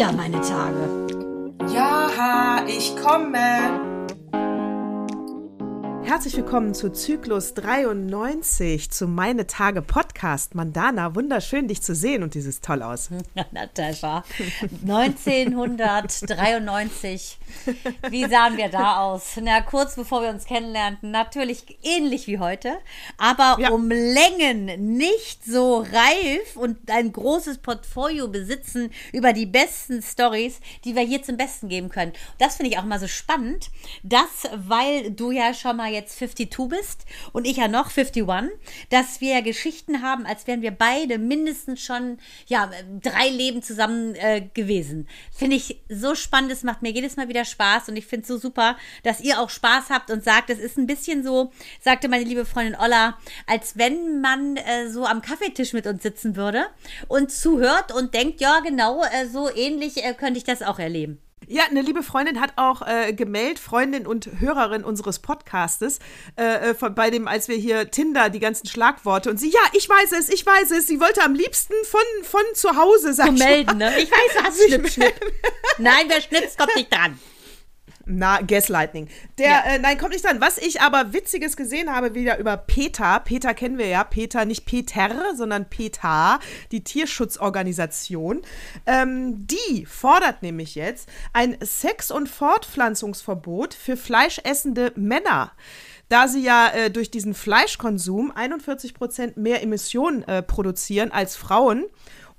wieder meine Tage. Herzlich willkommen zu Zyklus 93, zu Meine Tage Podcast. Mandana, wunderschön, dich zu sehen und dieses toll aus. Natascha, 1993. Wie sahen wir da aus? Na, kurz bevor wir uns kennenlernten, natürlich ähnlich wie heute, aber ja. um Längen nicht so reif und ein großes Portfolio besitzen über die besten Stories, die wir hier zum Besten geben können. Das finde ich auch mal so spannend, dass, weil du ja schon mal jetzt jetzt 52 bist und ich ja noch 51, dass wir Geschichten haben, als wären wir beide mindestens schon ja, drei Leben zusammen äh, gewesen. Finde ich so spannend, es macht mir jedes Mal wieder Spaß und ich finde es so super, dass ihr auch Spaß habt und sagt, es ist ein bisschen so, sagte meine liebe Freundin Olla, als wenn man äh, so am Kaffeetisch mit uns sitzen würde und zuhört und denkt, ja genau, äh, so ähnlich äh, könnte ich das auch erleben. Ja, eine liebe Freundin hat auch äh, gemeldet, Freundin und Hörerin unseres Podcastes, äh, äh bei dem, als wir hier Tinder, die ganzen Schlagworte und sie, ja, ich weiß es, ich weiß es, sie wollte am liebsten von, von zu Hause sagen. melden, ne? Ich weiß, hast Schnipp, Schnipp. Nein, wer schnipst, kommt nicht dran. Na, Gaslighting. Der, ja. äh, nein, kommt nicht dran. Was ich aber Witziges gesehen habe, wieder über PETA. PETA kennen wir ja. PETA, nicht Peter, sondern PETA, die Tierschutzorganisation. Ähm, die fordert nämlich jetzt ein Sex- und Fortpflanzungsverbot für fleischessende Männer da sie ja äh, durch diesen Fleischkonsum 41 Prozent mehr Emissionen äh, produzieren als Frauen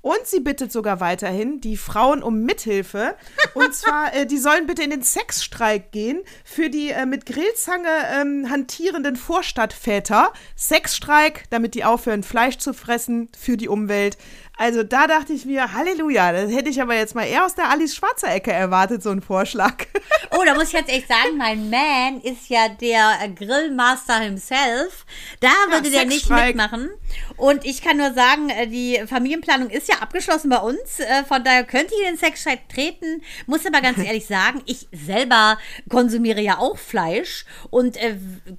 und sie bittet sogar weiterhin die Frauen um Mithilfe. Und zwar, äh, die sollen bitte in den Sexstreik gehen für die äh, mit Grillzange ähm, hantierenden Vorstadtväter. Sexstreik, damit die aufhören, Fleisch zu fressen für die Umwelt. Also da dachte ich mir, Halleluja, das hätte ich aber jetzt mal eher aus der Alice Schwarzer Ecke erwartet, so ein Vorschlag. Oh, da muss ich jetzt echt sagen, mein Man ist ja der Grillmaster himself. Da würde ja, der nicht mitmachen. Und ich kann nur sagen, äh, die Familienplanung ist ja abgeschlossen bei uns. Äh, von daher könnte ich in den Sexstreit treten. Muss aber ganz ehrlich sagen, ich selber konsumiere ja auch Fleisch und äh,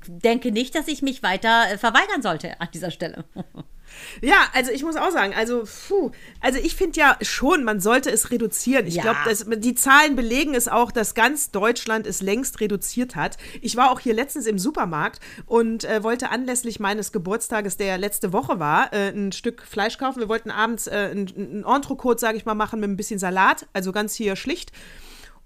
denke nicht, dass ich mich weiter verweigern sollte an dieser Stelle. Ja, also ich muss auch sagen, also, puh, also ich finde ja schon, man sollte es reduzieren. Ich ja. glaube, die Zahlen belegen es auch, dass ganz Deutschland es längst reduziert hat. Ich war auch hier letztens im Supermarkt und äh, wollte anlässlich meines Geburtstages, der ja letzte Woche war, äh, ein Stück Fleisch kaufen. Wir wollten abends äh, ein, ein Entrecote, sage ich mal, machen mit ein bisschen Salat, also ganz hier schlicht.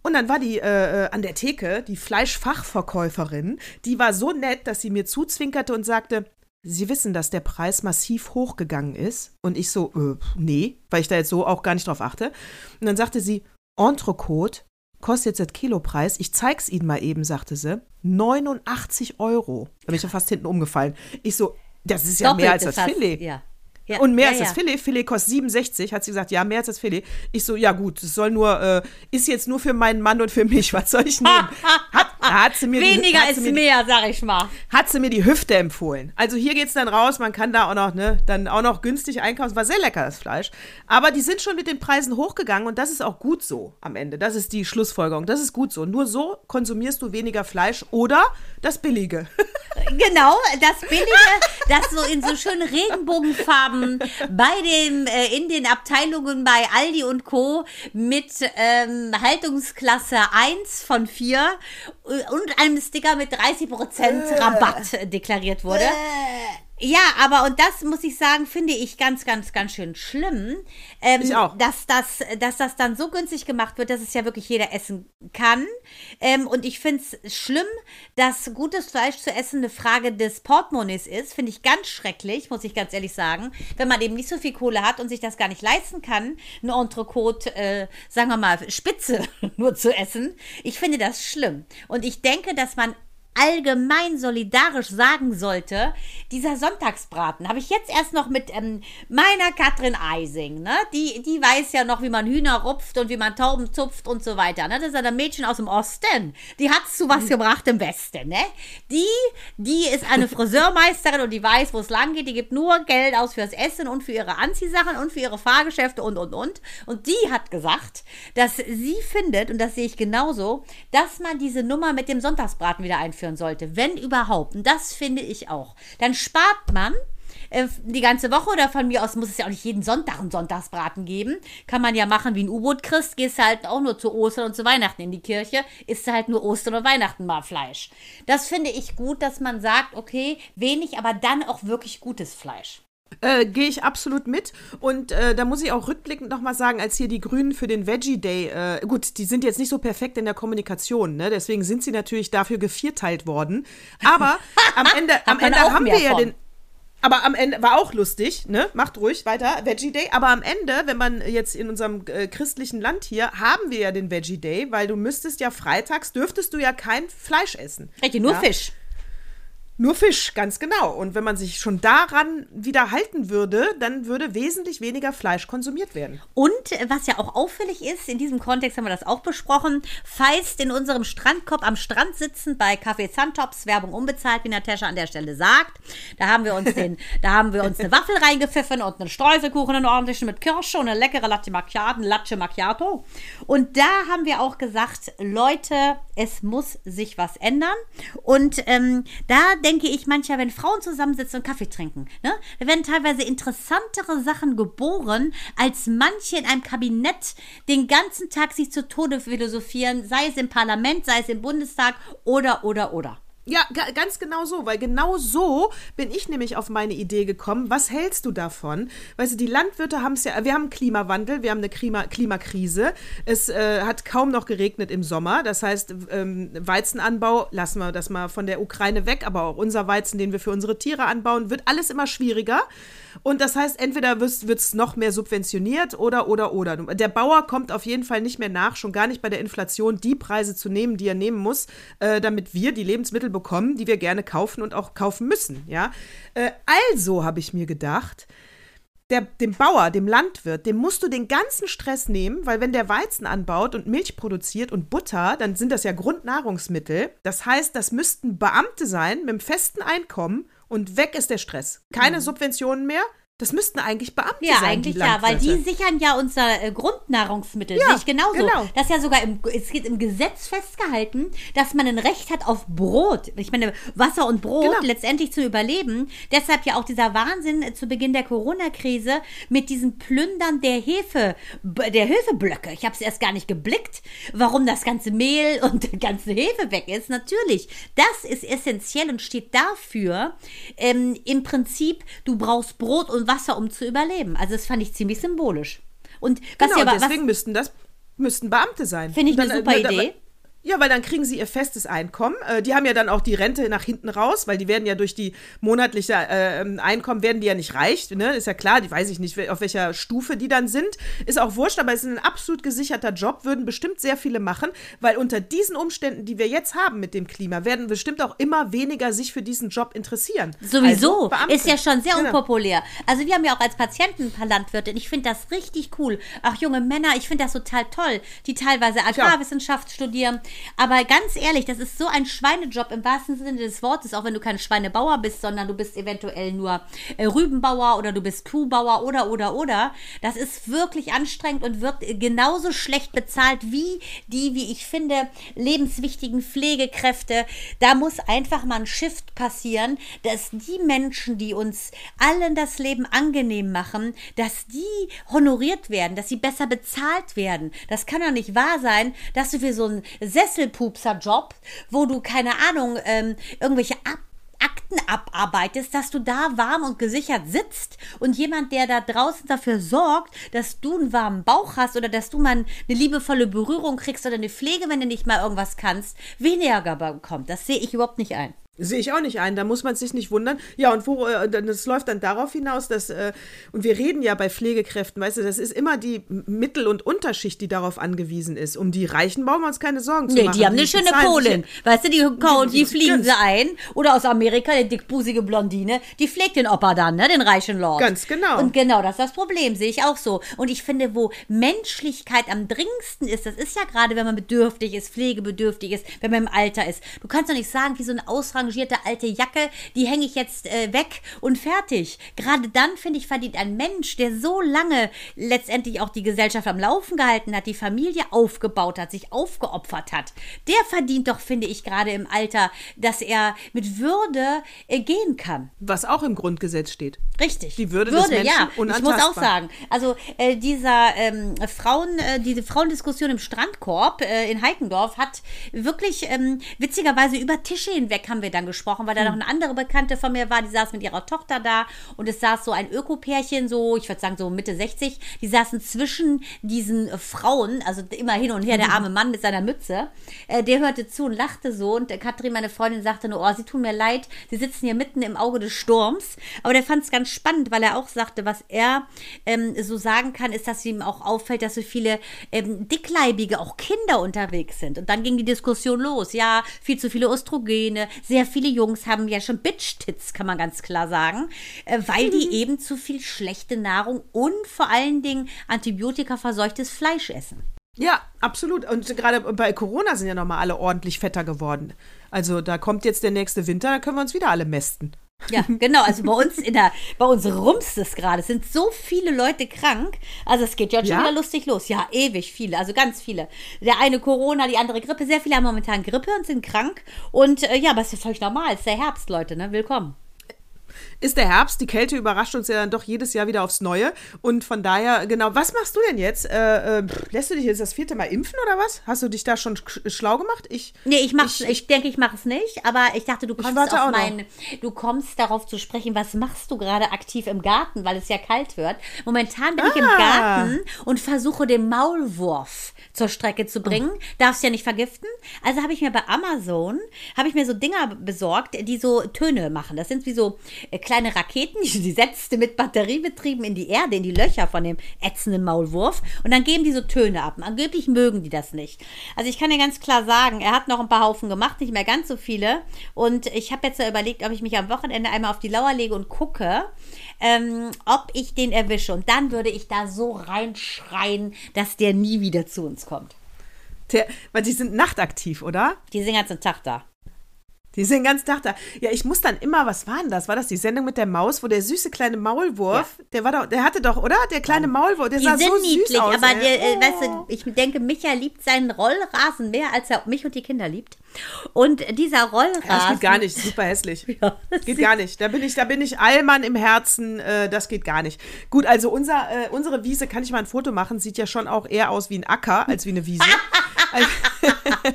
Und dann war die äh, äh, an der Theke, die Fleischfachverkäuferin, die war so nett, dass sie mir zuzwinkerte und sagte, Sie wissen, dass der Preis massiv hochgegangen ist. Und ich so, äh, nee, weil ich da jetzt so auch gar nicht drauf achte. Und dann sagte sie, Entrecote kostet jetzt der Kilopreis. Ich zeig's Ihnen mal eben, sagte sie. 89 Euro. Da bin ich ja fast hinten umgefallen. Ich so, das ist ja Doppelte mehr als das fast, Filet. Ja. Ja, und mehr ja, als das Filet. Filet kostet 67, hat sie gesagt. Ja, mehr als das Filet. Ich so, ja gut, es soll nur, äh, ist jetzt nur für meinen Mann und für mich. Was soll ich nehmen? Hat, hat sie mir Weniger die, ist mehr, sag ich mal. Hat sie mir die Hüfte empfohlen. Also hier geht's dann raus. Man kann da auch noch, ne, dann auch noch günstig einkaufen. War sehr lecker, das Fleisch. Aber die sind schon mit den Preisen hochgegangen und das ist auch gut so am Ende. Das ist die Schlussfolgerung. Das ist gut so. Nur so konsumierst du weniger Fleisch oder das Billige. genau, das Billige, das so in so schönen Regenbogenfarben bei dem, äh, in den Abteilungen bei Aldi und Co. mit ähm, Haltungsklasse 1 von 4 und einem Sticker mit 30% Rabatt äh. deklariert wurde. Ja, aber und das muss ich sagen, finde ich ganz, ganz, ganz schön schlimm. Ähm, ich auch. Dass das, dass das dann so günstig gemacht wird, dass es ja wirklich jeder essen kann. Ähm, und ich finde es schlimm, dass gutes Fleisch zu essen eine Frage des Portemonnaies ist. Finde ich ganz schrecklich, muss ich ganz ehrlich sagen. Wenn man eben nicht so viel Kohle hat und sich das gar nicht leisten kann, ein Entrecote, äh, sagen wir mal, Spitze nur zu essen. Ich finde das schlimm. Und ich denke, dass man allgemein solidarisch sagen sollte, dieser Sonntagsbraten habe ich jetzt erst noch mit ähm, meiner Katrin Eising, ne? Die, die weiß ja noch, wie man Hühner rupft und wie man Tauben zupft und so weiter. Ne? Das ist ja ein Mädchen aus dem Osten. Die hat zu was mhm. gebracht im Westen, ne? Die, die ist eine Friseurmeisterin und die weiß, wo es lang geht. Die gibt nur Geld aus fürs Essen und für ihre Anziehsachen und für ihre Fahrgeschäfte und und und. Und die hat gesagt, dass sie findet, und das sehe ich genauso, dass man diese Nummer mit dem Sonntagsbraten wieder einführt einführen sollte, wenn überhaupt, und das finde ich auch, dann spart man äh, die ganze Woche oder von mir aus muss es ja auch nicht jeden Sonntag einen Sonntagsbraten geben. Kann man ja machen wie ein U-Boot-Christ, gehst du halt auch nur zu Ostern und zu Weihnachten in die Kirche, isst du halt nur Ostern und Weihnachten mal Fleisch. Das finde ich gut, dass man sagt, okay, wenig, aber dann auch wirklich gutes Fleisch. Äh, Gehe ich absolut mit. Und äh, da muss ich auch rückblickend nochmal sagen, als hier die Grünen für den Veggie Day, äh, gut, die sind jetzt nicht so perfekt in der Kommunikation, ne? deswegen sind sie natürlich dafür gevierteilt worden. Aber am Ende, am Ende haben wir ja von. den. Aber am Ende war auch lustig, ne? Macht ruhig weiter, Veggie Day. Aber am Ende, wenn man jetzt in unserem äh, christlichen Land hier, haben wir ja den Veggie Day, weil du müsstest ja freitags, dürftest du ja kein Fleisch essen. Richtig, nur ja? Fisch. Nur Fisch, ganz genau. Und wenn man sich schon daran wieder halten würde, dann würde wesentlich weniger Fleisch konsumiert werden. Und was ja auch auffällig ist, in diesem Kontext haben wir das auch besprochen, feist in unserem Strandkorb am Strand sitzen bei Café Santops, Werbung unbezahlt, wie Natascha an der Stelle sagt. Da haben wir uns den, da haben wir uns eine Waffel reingepfiffen und einen Streuselkuchen, einen ordentlichen mit Kirsche und eine leckere Latte Macchiato, Latte Macchiato. Und da haben wir auch gesagt, Leute, es muss sich was ändern. Und ähm, da denke ich manchmal, wenn Frauen zusammensitzen und Kaffee trinken, ne, da werden teilweise interessantere Sachen geboren, als manche in einem Kabinett den ganzen Tag sich zu Tode philosophieren, sei es im Parlament, sei es im Bundestag oder, oder, oder. Ja, ganz genau so, weil genau so bin ich nämlich auf meine Idee gekommen. Was hältst du davon? Weißt du, die Landwirte haben es ja, wir haben Klimawandel, wir haben eine Klima, Klimakrise. Es äh, hat kaum noch geregnet im Sommer. Das heißt, ähm, Weizenanbau, lassen wir das mal von der Ukraine weg, aber auch unser Weizen, den wir für unsere Tiere anbauen, wird alles immer schwieriger. Und das heißt, entweder wird es noch mehr subventioniert oder, oder, oder. Der Bauer kommt auf jeden Fall nicht mehr nach, schon gar nicht bei der Inflation, die Preise zu nehmen, die er nehmen muss, äh, damit wir die Lebensmittel bekommen, die wir gerne kaufen und auch kaufen müssen. Ja? Äh, also habe ich mir gedacht, der, dem Bauer, dem Landwirt, dem musst du den ganzen Stress nehmen, weil wenn der Weizen anbaut und Milch produziert und Butter, dann sind das ja Grundnahrungsmittel. Das heißt, das müssten Beamte sein mit einem festen Einkommen und weg ist der Stress. Keine mhm. Subventionen mehr, das müssten eigentlich Beamte ja, sein. Ja, eigentlich ja, weil die sichern ja unser äh, Grundnahrungsmittel. Ja, Sich genauso. Genau. Das ist ja sogar im, es geht im Gesetz festgehalten, dass man ein Recht hat auf Brot. Ich meine, Wasser und Brot genau. letztendlich zu überleben. Deshalb ja auch dieser Wahnsinn äh, zu Beginn der Corona-Krise mit diesem Plündern der Hefe, der Hefeblöcke. Ich habe es erst gar nicht geblickt, warum das ganze Mehl und die ganze Hefe weg ist. Natürlich, das ist essentiell und steht dafür, ähm, im Prinzip, du brauchst Brot und Wasser, um zu überleben. Also das fand ich ziemlich symbolisch. Und was genau, ja, deswegen was, müssten das müssten Beamte sein. Finde ich eine super äh, Idee. Ja, weil dann kriegen sie ihr festes Einkommen. Äh, die haben ja dann auch die Rente nach hinten raus, weil die werden ja durch die monatliche äh, ähm, Einkommen werden die ja nicht reich. Ne? Ist ja klar, die weiß ich nicht, auf welcher Stufe die dann sind. Ist auch wurscht, aber es ist ein absolut gesicherter Job, würden bestimmt sehr viele machen, weil unter diesen Umständen, die wir jetzt haben mit dem Klima, werden bestimmt auch immer weniger sich für diesen Job interessieren. Sowieso. Also, ist ja schon sehr genau. unpopulär. Also wir haben ja auch als Patienten ein paar Landwirte. Ich finde das richtig cool. Auch junge Männer, ich finde das total toll, die teilweise Agrarwissenschaft studieren aber ganz ehrlich, das ist so ein Schweinejob im wahrsten Sinne des Wortes, auch wenn du kein Schweinebauer bist, sondern du bist eventuell nur äh, Rübenbauer oder du bist Kuhbauer oder, oder, oder. Das ist wirklich anstrengend und wird genauso schlecht bezahlt wie die, wie ich finde, lebenswichtigen Pflegekräfte. Da muss einfach mal ein Shift passieren, dass die Menschen, die uns allen das Leben angenehm machen, dass die honoriert werden, dass sie besser bezahlt werden. Das kann doch nicht wahr sein, dass du für so einen Sesselpupser-Job, wo du, keine Ahnung, ähm, irgendwelche Ab Akten abarbeitest, dass du da warm und gesichert sitzt und jemand, der da draußen dafür sorgt, dass du einen warmen Bauch hast oder dass du mal eine liebevolle Berührung kriegst oder eine Pflege, wenn du nicht mal irgendwas kannst, weniger bekommt. Das sehe ich überhaupt nicht ein. Sehe ich auch nicht ein, da muss man sich nicht wundern. Ja, und wo, äh, das läuft dann darauf hinaus, dass, äh, und wir reden ja bei Pflegekräften, weißt du, das ist immer die Mittel- und Unterschicht, die darauf angewiesen ist. Um die Reichen brauchen wir uns keine Sorgen zu nee, machen. Nee, die haben eine schöne Polin. Weißt du, die, die, die fliegen sie ein. Oder aus Amerika, die dickbusige Blondine, die pflegt den Opa dann, ne, den reichen Lord. Ganz genau. Und genau, das ist das Problem, sehe ich auch so. Und ich finde, wo Menschlichkeit am dringendsten ist, das ist ja gerade, wenn man bedürftig ist, pflegebedürftig ist, wenn man im Alter ist. Du kannst doch nicht sagen, wie so ein Ausrang ausrangierte alte Jacke, die hänge ich jetzt äh, weg und fertig. Gerade dann, finde ich, verdient ein Mensch, der so lange letztendlich auch die Gesellschaft am Laufen gehalten hat, die Familie aufgebaut hat, sich aufgeopfert hat, der verdient doch, finde ich, gerade im Alter, dass er mit Würde äh, gehen kann. Was auch im Grundgesetz steht. Richtig. Die Würde, des Menschen ja. Ich muss auch sagen, also äh, dieser ähm, Frauen, äh, diese Frauendiskussion im Strandkorb äh, in Heikendorf hat wirklich ähm, witzigerweise über Tische hinweg haben wir dann gesprochen, weil da noch eine andere Bekannte von mir war, die saß mit ihrer Tochter da und es saß so ein Ökopärchen, so, ich würde sagen so Mitte 60, die saßen zwischen diesen äh, Frauen, also immer hin und her, der arme Mann mit seiner Mütze, äh, der hörte zu und lachte so und Katrin, meine Freundin, sagte nur, oh, sie tun mir leid, sie sitzen hier mitten im Auge des Sturms, aber der fand es ganz spannend, weil er auch sagte, was er ähm, so sagen kann, ist, dass ihm auch auffällt, dass so viele ähm, dickleibige, auch Kinder unterwegs sind. Und dann ging die Diskussion los. Ja, viel zu viele Östrogene, sehr viele Jungs haben ja schon Bitch-Tits, kann man ganz klar sagen, äh, weil die eben zu viel schlechte Nahrung und vor allen Dingen antibiotikaverseuchtes Fleisch essen. Ja, absolut. Und gerade bei Corona sind ja nochmal alle ordentlich fetter geworden. Also da kommt jetzt der nächste Winter, da können wir uns wieder alle mästen. Ja, genau. Also bei uns in der, bei uns rumst es gerade. Es sind so viele Leute krank. Also es geht ja schon wieder lustig los. Ja, ewig viele. Also ganz viele. Der eine Corona, die andere Grippe. Sehr viele haben momentan Grippe und sind krank. Und äh, ja, aber es ist ja völlig normal. Es ist der Herbst, Leute. Ne? Willkommen. Ist der Herbst, die Kälte überrascht uns ja dann doch jedes Jahr wieder aufs Neue. Und von daher, genau, was machst du denn jetzt? Äh, äh, lässt du dich jetzt das vierte Mal impfen oder was? Hast du dich da schon sch- schlau gemacht? Ich, Nee, ich mach's, ich, denke, ich mache es nicht, aber ich dachte, du kommst auf mein, du kommst darauf zu sprechen, was machst du gerade aktiv im Garten, weil es ja kalt wird. Momentan bin ich im Ah. Garten und versuche den Maulwurf zur Strecke zu bringen. Darfst ja nicht vergiften. Also habe ich mir bei Amazon, habe ich mir so Dinger besorgt, die so Töne machen. Das sind wie so äh, kleine Raketen, die, die setzt du mit Batteriebetrieben in die Erde, in die Löcher von dem ätzenden Maulwurf und dann geben die so Töne ab. Angeblich mögen die das nicht. Also ich kann dir ganz klar sagen, er hat noch ein paar Haufen gemacht, nicht mehr ganz so viele. Und ich habe jetzt so überlegt, ob ich mich am Wochenende einmal auf die Lauer lege und gucke, ähm, ob ich den erwische. Und dann würde ich da so reinschreien, dass der nie wieder zu uns kommt. der, weil die sind nachtaktiv, oder? Die sind den ganzen Tag da. Die sind den ganzen Tag da. Ja, ich muss dann immer, was war denn das? War das die Sendung mit der Maus, wo der süße kleine Maulwurf, der war doch, der hatte doch, oder? Der kleine Maulwurf, der Die sah sind so niedlich, süß aus. aber der, äh, weißt du, ich denke, Micha liebt seinen Rollrasen mehr, als er mich und die Kinder liebt. Und dieser Rollrasen. Das geht gar nicht, super hässlich. Ja, das geht gar nicht. Da bin ich, da bin ich Allmann im Herzen. Äh, das geht gar nicht. Gut, also unser, äh, unsere Wiese, kann ich mal ein Foto machen, sieht ja schon auch eher aus wie ein Acker als wie eine Wiese. Also-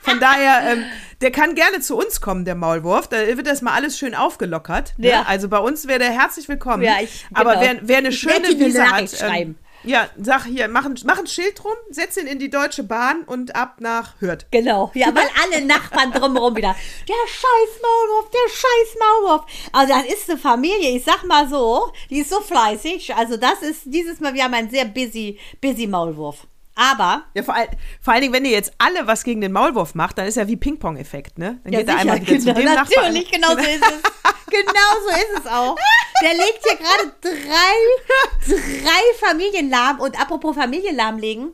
Von daher, ähm, der kann gerne zu uns kommen, der Maulwurf. Da wird das mal alles schön aufgelockert. Ne? Ja. Also bei uns wäre der herzlich willkommen. Ja, ich- Aber genau. wer, wer eine schöne Wiese hat. Schreiben. ja, sag hier, mach ein, mach ein Schild drum, setz ihn in die Deutsche Bahn und ab nach Hürth. Genau, ja, weil alle Nachbarn drumherum wieder, der scheiß Maulwurf, der scheiß Maulwurf. Also das ist eine Familie, ich sag mal so, die ist so fleißig. Also das ist dieses Mal, wir haben einen sehr busy, busy Maulwurf. Aber, Ja, vor, all, vor allen Dingen, wenn ihr jetzt alle was gegen den Maulwurf macht, dann ist ja wie Ping-Pong-Effekt, ne? Dann geht er sicher, einmal wieder zu genau, dem Nachbarn. natürlich, genau so ist es. Genau so ist es auch. Der legt hier gerade drei, drei Familien lahm. Und apropos Familien lahmlegen,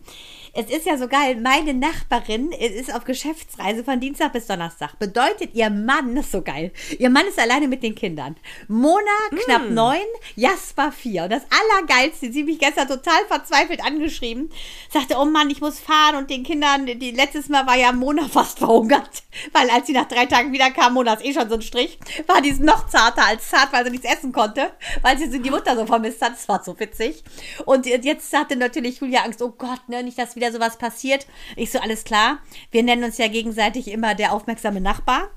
es ist ja so geil, meine Nachbarin ist auf Geschäftsreise von Dienstag bis Donnerstag. Bedeutet, ihr Mann, das ist so geil, ihr Mann ist alleine mit den Kindern. Mona knapp neun, Jasper vier. Und das Allergeilste, sie hat mich gestern total verzweifelt angeschrieben, sagte, oh Mann, ich muss fahren und den Kindern, die, letztes Mal war ja Mona fast verhungert, weil als sie nach drei Tagen wiederkam, Mona ist eh schon so ein Strich, war die noch zarter als zart, weil sie nichts essen konnte, weil sie die Mutter so vermisst hat. Das war so witzig. Und jetzt hatte natürlich Julia Angst, oh Gott, ne, nicht, dass wieder sowas passiert. Ich so, alles klar. Wir nennen uns ja gegenseitig immer der aufmerksame Nachbar.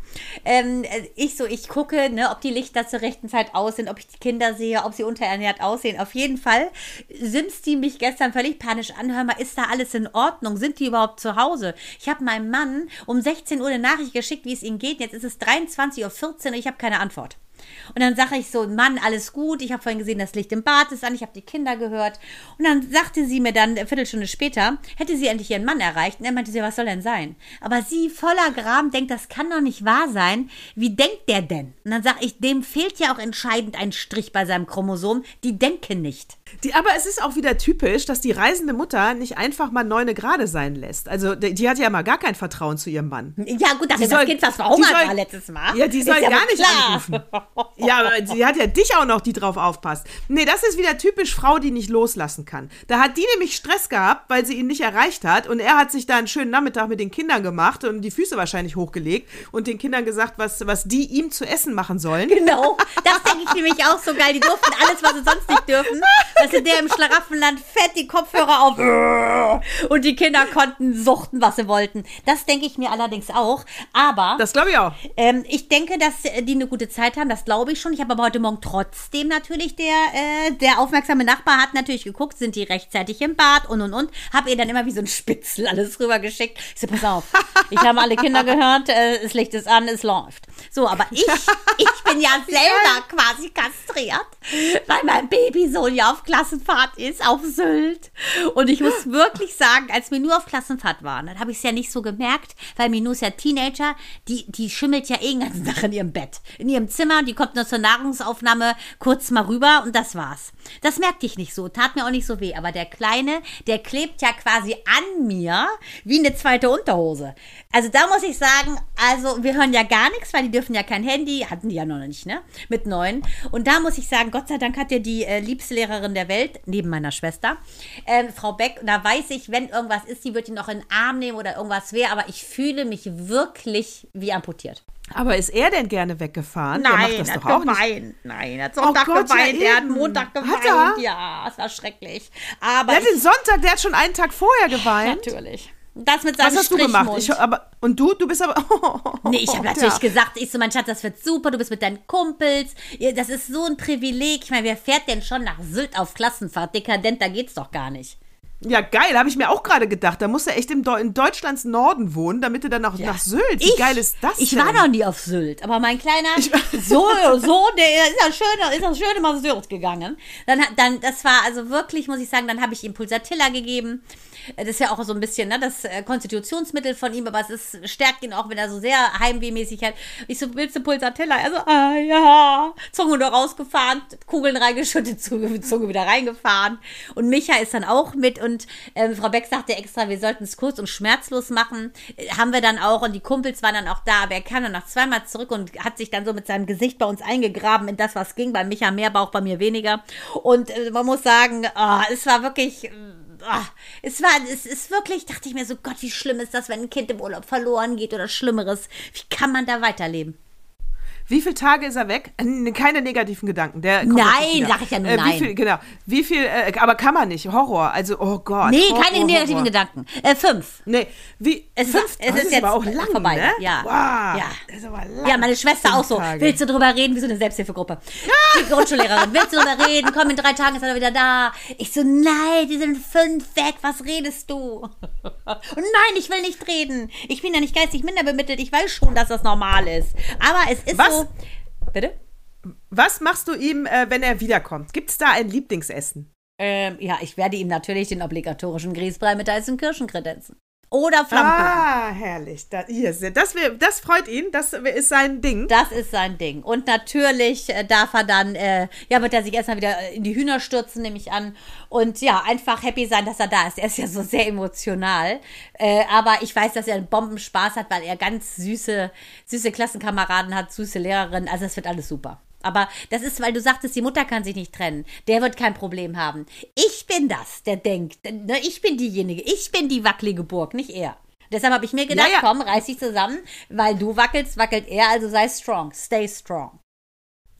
Ähm, ich so, ich gucke, ne, ob die Lichter zur rechten Zeit aus sind, ob ich die Kinder sehe, ob sie unterernährt aussehen. Auf jeden Fall simst die mich gestern völlig panisch an. Hör mal, ist da alles in Ordnung? Sind die überhaupt zu Hause? Ich habe meinem Mann um 16 Uhr eine Nachricht geschickt, wie es ihnen geht. Jetzt ist es 23.14 Uhr und ich habe keine Antwort. Und dann sage ich so, Mann, alles gut. Ich habe vorhin gesehen, das Licht im Bad ist an. Ich habe die Kinder gehört. Und dann sagte sie mir dann, eine Viertelstunde später, hätte sie endlich ihren Mann erreicht. Und er meinte sie, was soll denn sein? Aber sie voller Gram denkt, das kann doch nicht wahr sein. Wie denkt der denn? Und dann sage ich, dem fehlt ja auch entscheidend ein Strich bei seinem Chromosom. Die denken nicht. Die, aber es ist auch wieder typisch, dass die reisende Mutter nicht einfach mal neune Grade sein lässt. Also die, die hat ja mal gar kein Vertrauen zu ihrem Mann. Ja, gut, das ist das Kind, was verhungert war letztes Mal. Ja, die soll ja gar nicht klar. anrufen. Ja, aber sie hat ja dich auch noch, die drauf aufpasst. Nee, das ist wieder typisch Frau, die nicht loslassen kann. Da hat die nämlich Stress gehabt, weil sie ihn nicht erreicht hat. Und er hat sich da einen schönen Nachmittag mit den Kindern gemacht und die Füße wahrscheinlich hochgelegt und den Kindern gesagt, was, was die ihm zu essen machen sollen. Genau, das denke ich nämlich auch so geil. Die durften alles, was sie sonst nicht dürfen. Dass sie der im Schlaraffenland fett die Kopfhörer auf und die Kinder konnten suchten, was sie wollten. Das denke ich mir allerdings auch. Aber Das glaube ich auch. ähm, ich denke, dass die eine gute Zeit haben, das glaube ich schon. Ich habe aber heute Morgen trotzdem natürlich, der, äh, der aufmerksame Nachbar hat natürlich geguckt, sind die rechtzeitig im Bad und und und. Habe ihr dann immer wie so ein Spitzel alles rübergeschickt. Ich so, pass auf, ich habe alle Kinder gehört, äh, das Licht ist an, es läuft. So, aber ich, ich bin ja selber quasi kastriert, weil mein Babysohn ja auf Klassenfahrt ist, auf Sylt. Und ich muss wirklich sagen, als wir nur auf Klassenfahrt waren, dann habe ich es ja nicht so gemerkt, weil Minou ist ja Teenager, die, die schimmelt ja eh den ganzen Tag in ihrem Bett, in ihrem Zimmer, die kommt nur zur Nahrungsaufnahme kurz mal rüber und das war's. Das merkte ich nicht so, tat mir auch nicht so weh, aber der Kleine, der klebt ja quasi an mir wie eine zweite Unterhose. Also da muss ich sagen, also wir hören ja gar nichts, weil die dürfen ja kein Handy, hatten die ja noch nicht, ne? Mit neun. Und da muss ich sagen, Gott sei Dank hat ja die äh, Lehrerin der Welt, neben meiner Schwester, ähm, Frau Beck, und da weiß ich, wenn irgendwas ist, die wird ihn noch in den Arm nehmen oder irgendwas wäre, aber ich fühle mich wirklich wie amputiert. Aber ist er denn gerne weggefahren? Macht das er doch hat geweint. Nein, er hat Sonntag Gott, ja geweint, er hat. Montag Hat geweint. er? Ja, es war schrecklich. Aber Der hat den Sonntag, der hat schon einen Tag vorher geweint. natürlich. Das mit seinem Was hast du gemacht? Ich, aber, und du? Du bist aber. Nee, ich habe natürlich Ja. gesagt, ich so, mein Schatz, das wird super, du bist mit deinen Kumpels. Ja, Das ist so ein Privileg. Ich meine, wer fährt denn schon nach Sylt auf Klassenfahrt? Dekadent, da geht's doch gar nicht. Ja, geil, habe ich mir auch gerade gedacht. Da musst du echt im Deu in Deutschlands Norden wohnen, damit du dann auch nach Sylt. Wie geil ist das Ich denn? war noch nie auf Sylt, aber mein kleiner so, so, der ist ja schön, ist ja schön immer Sylt gegangen. Dann, dann, das war also wirklich, muss ich sagen, dann habe ich ihm Pulsatilla gegeben. Das ist ja auch so ein bisschen ne, das äh, Konstitutionsmittel von ihm, aber es ist, stärkt ihn auch, wenn er so sehr heimwehmäßig hat. Ich so, willst du Pulsatilla? Er so, ah ja. Zunge nur rausgefahren, Kugeln reingeschüttet, Zunge, wieder reingefahren. Und Micha ist dann auch mit und ähm, Frau Beck sagte extra, wir sollten es kurz und schmerzlos machen. Äh, haben wir dann auch und die Kumpels waren dann auch da, aber er kam dann noch zweimal zurück und hat sich dann so mit seinem Gesicht bei uns eingegraben in das, was ging. Bei Micha mehr Bauch, bei mir weniger. Und äh, man muss sagen, ah, es war wirklich. Ah, es war, es ist wirklich, dachte ich mir so, Gott, wie schlimm ist das, wenn ein Kind im Urlaub verloren geht oder Schlimmeres. Wie kann man da weiterleben? Wie viele Tage ist er weg? Keine negativen Gedanken. Der Nein, sag ich ja nur äh, nein. Viel, genau. Wie viel, äh, aber kann man nicht. Horror. Also, oh Gott. Nee, Horror, keine negativen Horror. Gedanken. Äh, fünf. Nee, wie. Es ist- fünf, es das ist jetzt aber auch lang, vorbei, ne? ja. Wow, Ja. Ist aber lang. Ja, meine Schwester auch so. Tage. Willst du drüber reden? Wie so eine Selbsthilfegruppe. Die Grundschullehrerin. Willst du drüber reden? Komm, in drei Tagen ist er wieder da. Ich so, nein, die sind fünf weg. Was redest du? Und nein, ich will nicht reden. Ich bin ja nicht geistig minder bemittelt. Ich weiß schon, dass das normal ist. Aber es ist Was? so. Bitte? Was machst du ihm, äh, wenn er wiederkommt? Gibt es da ein Lieblingsessen? Ähm, ja, ich werde ihm natürlich den obligatorischen Grießbrei mit heißen Kirschenkredenzen. Oder Flammkuchen. Ah, herrlich. Das, das, das freut ihn. Das ist sein Ding. Das ist sein Ding. Und natürlich äh, darf er dann, äh, ja, wird er sich erstmal wieder äh, in die Hühner stürzen, nehme ich an. Und ja, einfach happy sein, dass er da ist. Er ist ja so sehr emotional. Äh, aber ich weiß, dass er einen Bombenspaß hat, weil er ganz süße, süße Klassenkameraden hat, süße Lehrerin. Also es wird alles super. Aber das ist, weil du sagtest, die Mutter kann sich nicht trennen. Der wird kein Problem haben. Ich bin das, der denkt. Ne, ich bin diejenige. Ich bin die wackelige Burg, nicht er. Deshalb habe ich mir gedacht, Ja, ja. komm, reiß dich zusammen, weil du wackelst, wackelt er, also sei strong, stay strong.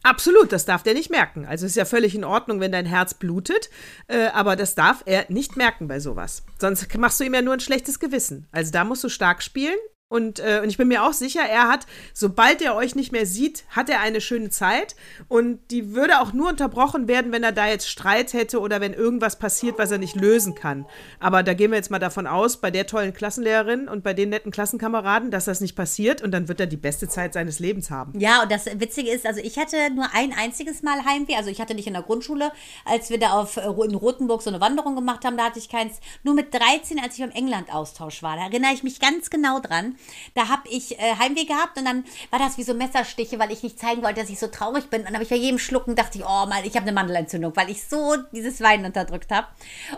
Absolut, das darf der nicht merken. Also ist ja völlig in Ordnung, wenn dein Herz blutet, äh, aber das darf er nicht merken bei sowas. Sonst machst du ihm ja nur ein schlechtes Gewissen. Also da musst du stark spielen. Und, äh, und ich bin mir auch sicher, er hat, sobald er euch nicht mehr sieht, hat er eine schöne Zeit. Und die würde auch nur unterbrochen werden, wenn er da jetzt Streit hätte oder wenn irgendwas passiert, was er nicht lösen kann. Aber da gehen wir jetzt mal davon aus, bei der tollen Klassenlehrerin und bei den netten Klassenkameraden, dass das nicht passiert. Und dann wird er die beste Zeit seines Lebens haben. Ja, und das Witzige ist, also ich hatte nur ein einziges Mal Heimweh, also ich hatte nicht in der Grundschule, als wir da auf, äh, in Rothenburg so eine Wanderung gemacht haben, da hatte ich keins. Nur mit 13, als ich beim England-Austausch war, da erinnere ich mich ganz genau dran. Da habe ich äh, Heimweh gehabt und dann war das wie so Messerstiche, weil ich nicht zeigen wollte, dass ich so traurig bin. Und dann habe ich bei jedem Schlucken dachte ich, oh mal, ich habe eine Mandelentzündung, weil ich so dieses Weinen unterdrückt habe.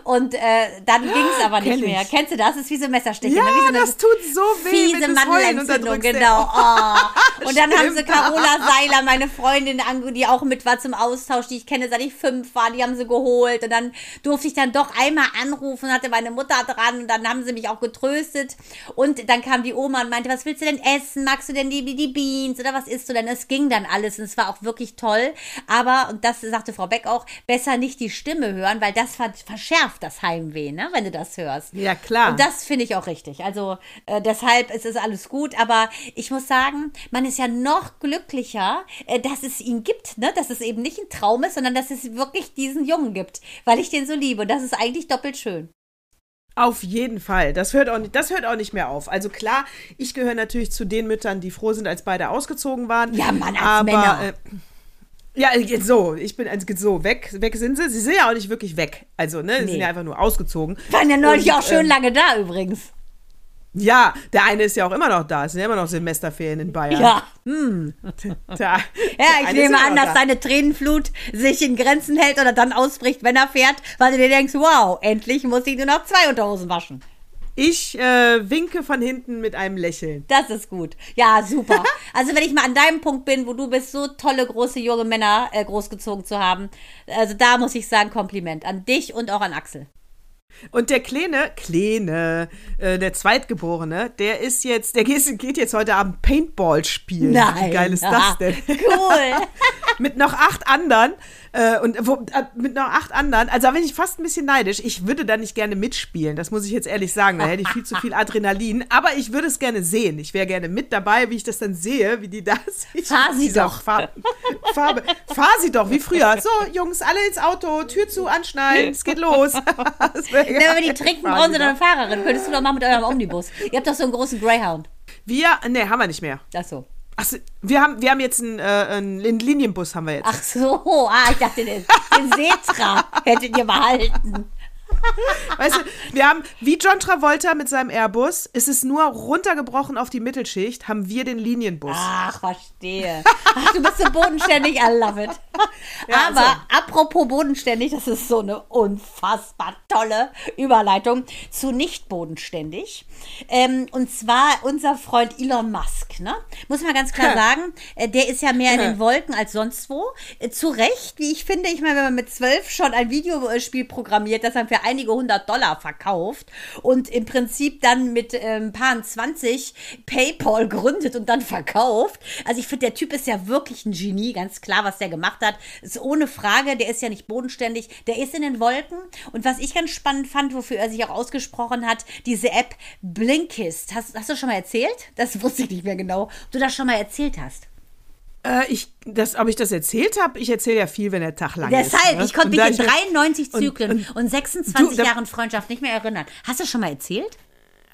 Und äh, dann ging es aber nicht mehr. ich. Kennst du das? Das ist wie so Messerstiche. Ja, ne? wie so das tut so weh, Fiese wenn Mandelentzündung, genau. Oh. Und dann haben sie. Carola Seiler, meine Freundin, die auch mit war zum Austausch, die ich kenne, seit ich fünf war, die haben sie geholt. Und dann durfte ich dann doch einmal anrufen, hatte meine Mutter dran und dann haben sie mich auch getröstet. Und dann kam die Oma und meinte, was willst du denn essen? Magst du denn die, die Beans oder was isst du denn? Es ging dann alles und es war auch wirklich toll. Aber, und das sagte Frau Beck auch, besser nicht die Stimme hören, weil das ver verschärft das Heimweh, ne, wenn du das hörst. Ja, klar. Und das finde ich auch richtig. Also äh, deshalb ist es alles gut. Aber ich muss sagen, man ist ja noch glücklicher, äh, dass es ihn gibt, ne? dass es eben nicht ein Traum ist, sondern dass es wirklich diesen Jungen gibt, weil ich den so liebe. Und das ist eigentlich doppelt schön. Auf jeden Fall. Das hört, auch nicht, das hört auch nicht mehr auf. Also klar, ich gehöre natürlich zu den Müttern, die froh sind, als beide ausgezogen waren. Ja, Mann, als aber, Männer. Äh, ja, jetzt so. Ich bin also so weg. Weg sind sie. Sie sind ja auch nicht wirklich weg. Also, ne? Sie Nee. sind ja einfach nur ausgezogen. Waren ja neulich Und, auch schön ähm, lange da übrigens. Ja, der eine ist ja auch immer noch da. Es sind ja immer noch Semesterferien in Bayern. Ja. Der, Ja, der ich nehme an, dass da. deine Tränenflut sich in Grenzen hält oder dann ausbricht, wenn er fährt, weil du dir denkst, wow, endlich muss ich nur noch zwei Unterhosen waschen. Ich äh, winke von hinten mit einem Lächeln. Das ist gut. Ja, super. Also wenn ich mal an deinem Punkt bin, wo du bist, so tolle, große, junge Männer äh, großgezogen zu haben, also da muss ich sagen, Kompliment an dich und auch an Axel. Und der Kleine, Kleine, äh, der Zweitgeborene, der ist jetzt, der geht, jetzt heute Abend Paintball spielen. Nein. Wie geil ist das denn? Cool. mit noch acht anderen äh, und wo, äh, mit noch acht anderen, also da bin ich fast ein bisschen neidisch. Ich würde da nicht gerne mitspielen, das muss ich jetzt ehrlich sagen. Da hätte ich viel zu viel Adrenalin, aber ich würde es gerne sehen. Ich wäre gerne mit dabei, wie ich das dann sehe, wie die da sich Fahr sie doch. Farbe, Farbe. Fahr sie doch, wie früher. So, Jungs, alle ins Auto, Tür zu, anschnallen, es geht los. Das wenn wir die trinken, brauchen sie dann doch. eine Fahrerin. Könntest du doch mal mit eurem Omnibus. Ihr habt doch so einen großen Greyhound. Wir, ne, haben wir nicht mehr. Ach so. Achso, wir haben, wir haben jetzt einen, äh, einen Linienbus, haben wir jetzt. Ach so. Ah, ich dachte, den, den Setra hättet ihr behalten. Weißt du, wir haben, wie John Travolta mit seinem Airbus, ist es nur runtergebrochen auf die Mittelschicht, haben wir den Linienbus. Ach, verstehe. Ach, du bist so bodenständig, I love it. Ja, Aber also- apropos bodenständig, das ist so eine unfassbar tolle Überleitung zu nicht bodenständig. Ähm, und zwar unser Freund Elon Musk, ne? Muss man ganz klar sagen, äh, der ist ja mehr in den Wolken als sonst wo. Äh, zu Recht, wie ich finde. Ich meine, wenn man mit zwölf schon ein Videospiel programmiert, das dann für einige hundert Dollar verkauft und im Prinzip dann mit ähm, Paar 20 PayPal gründet und dann verkauft. Also ich finde, der Typ ist ja wirklich ein Genie, ganz klar, was der gemacht hat. Ist ohne Frage, der ist ja nicht bodenständig, der ist in den Wolken. Und was ich ganz spannend fand, wofür er sich auch ausgesprochen hat, diese App Blinkist. Hast, hast du schon mal erzählt? Das wusste ich nicht mehr genau. Ob du das schon mal erzählt hast. Äh, ich, das, ob ich das erzählt habe, ich erzähle ja viel, wenn der Tag lang ist. Deshalb, ne? ich konnte Und mich in ich- 93 und- Zyklen und, und- 26 du, Jahren Freundschaft nicht mehr erinnern. Hast du schon mal erzählt?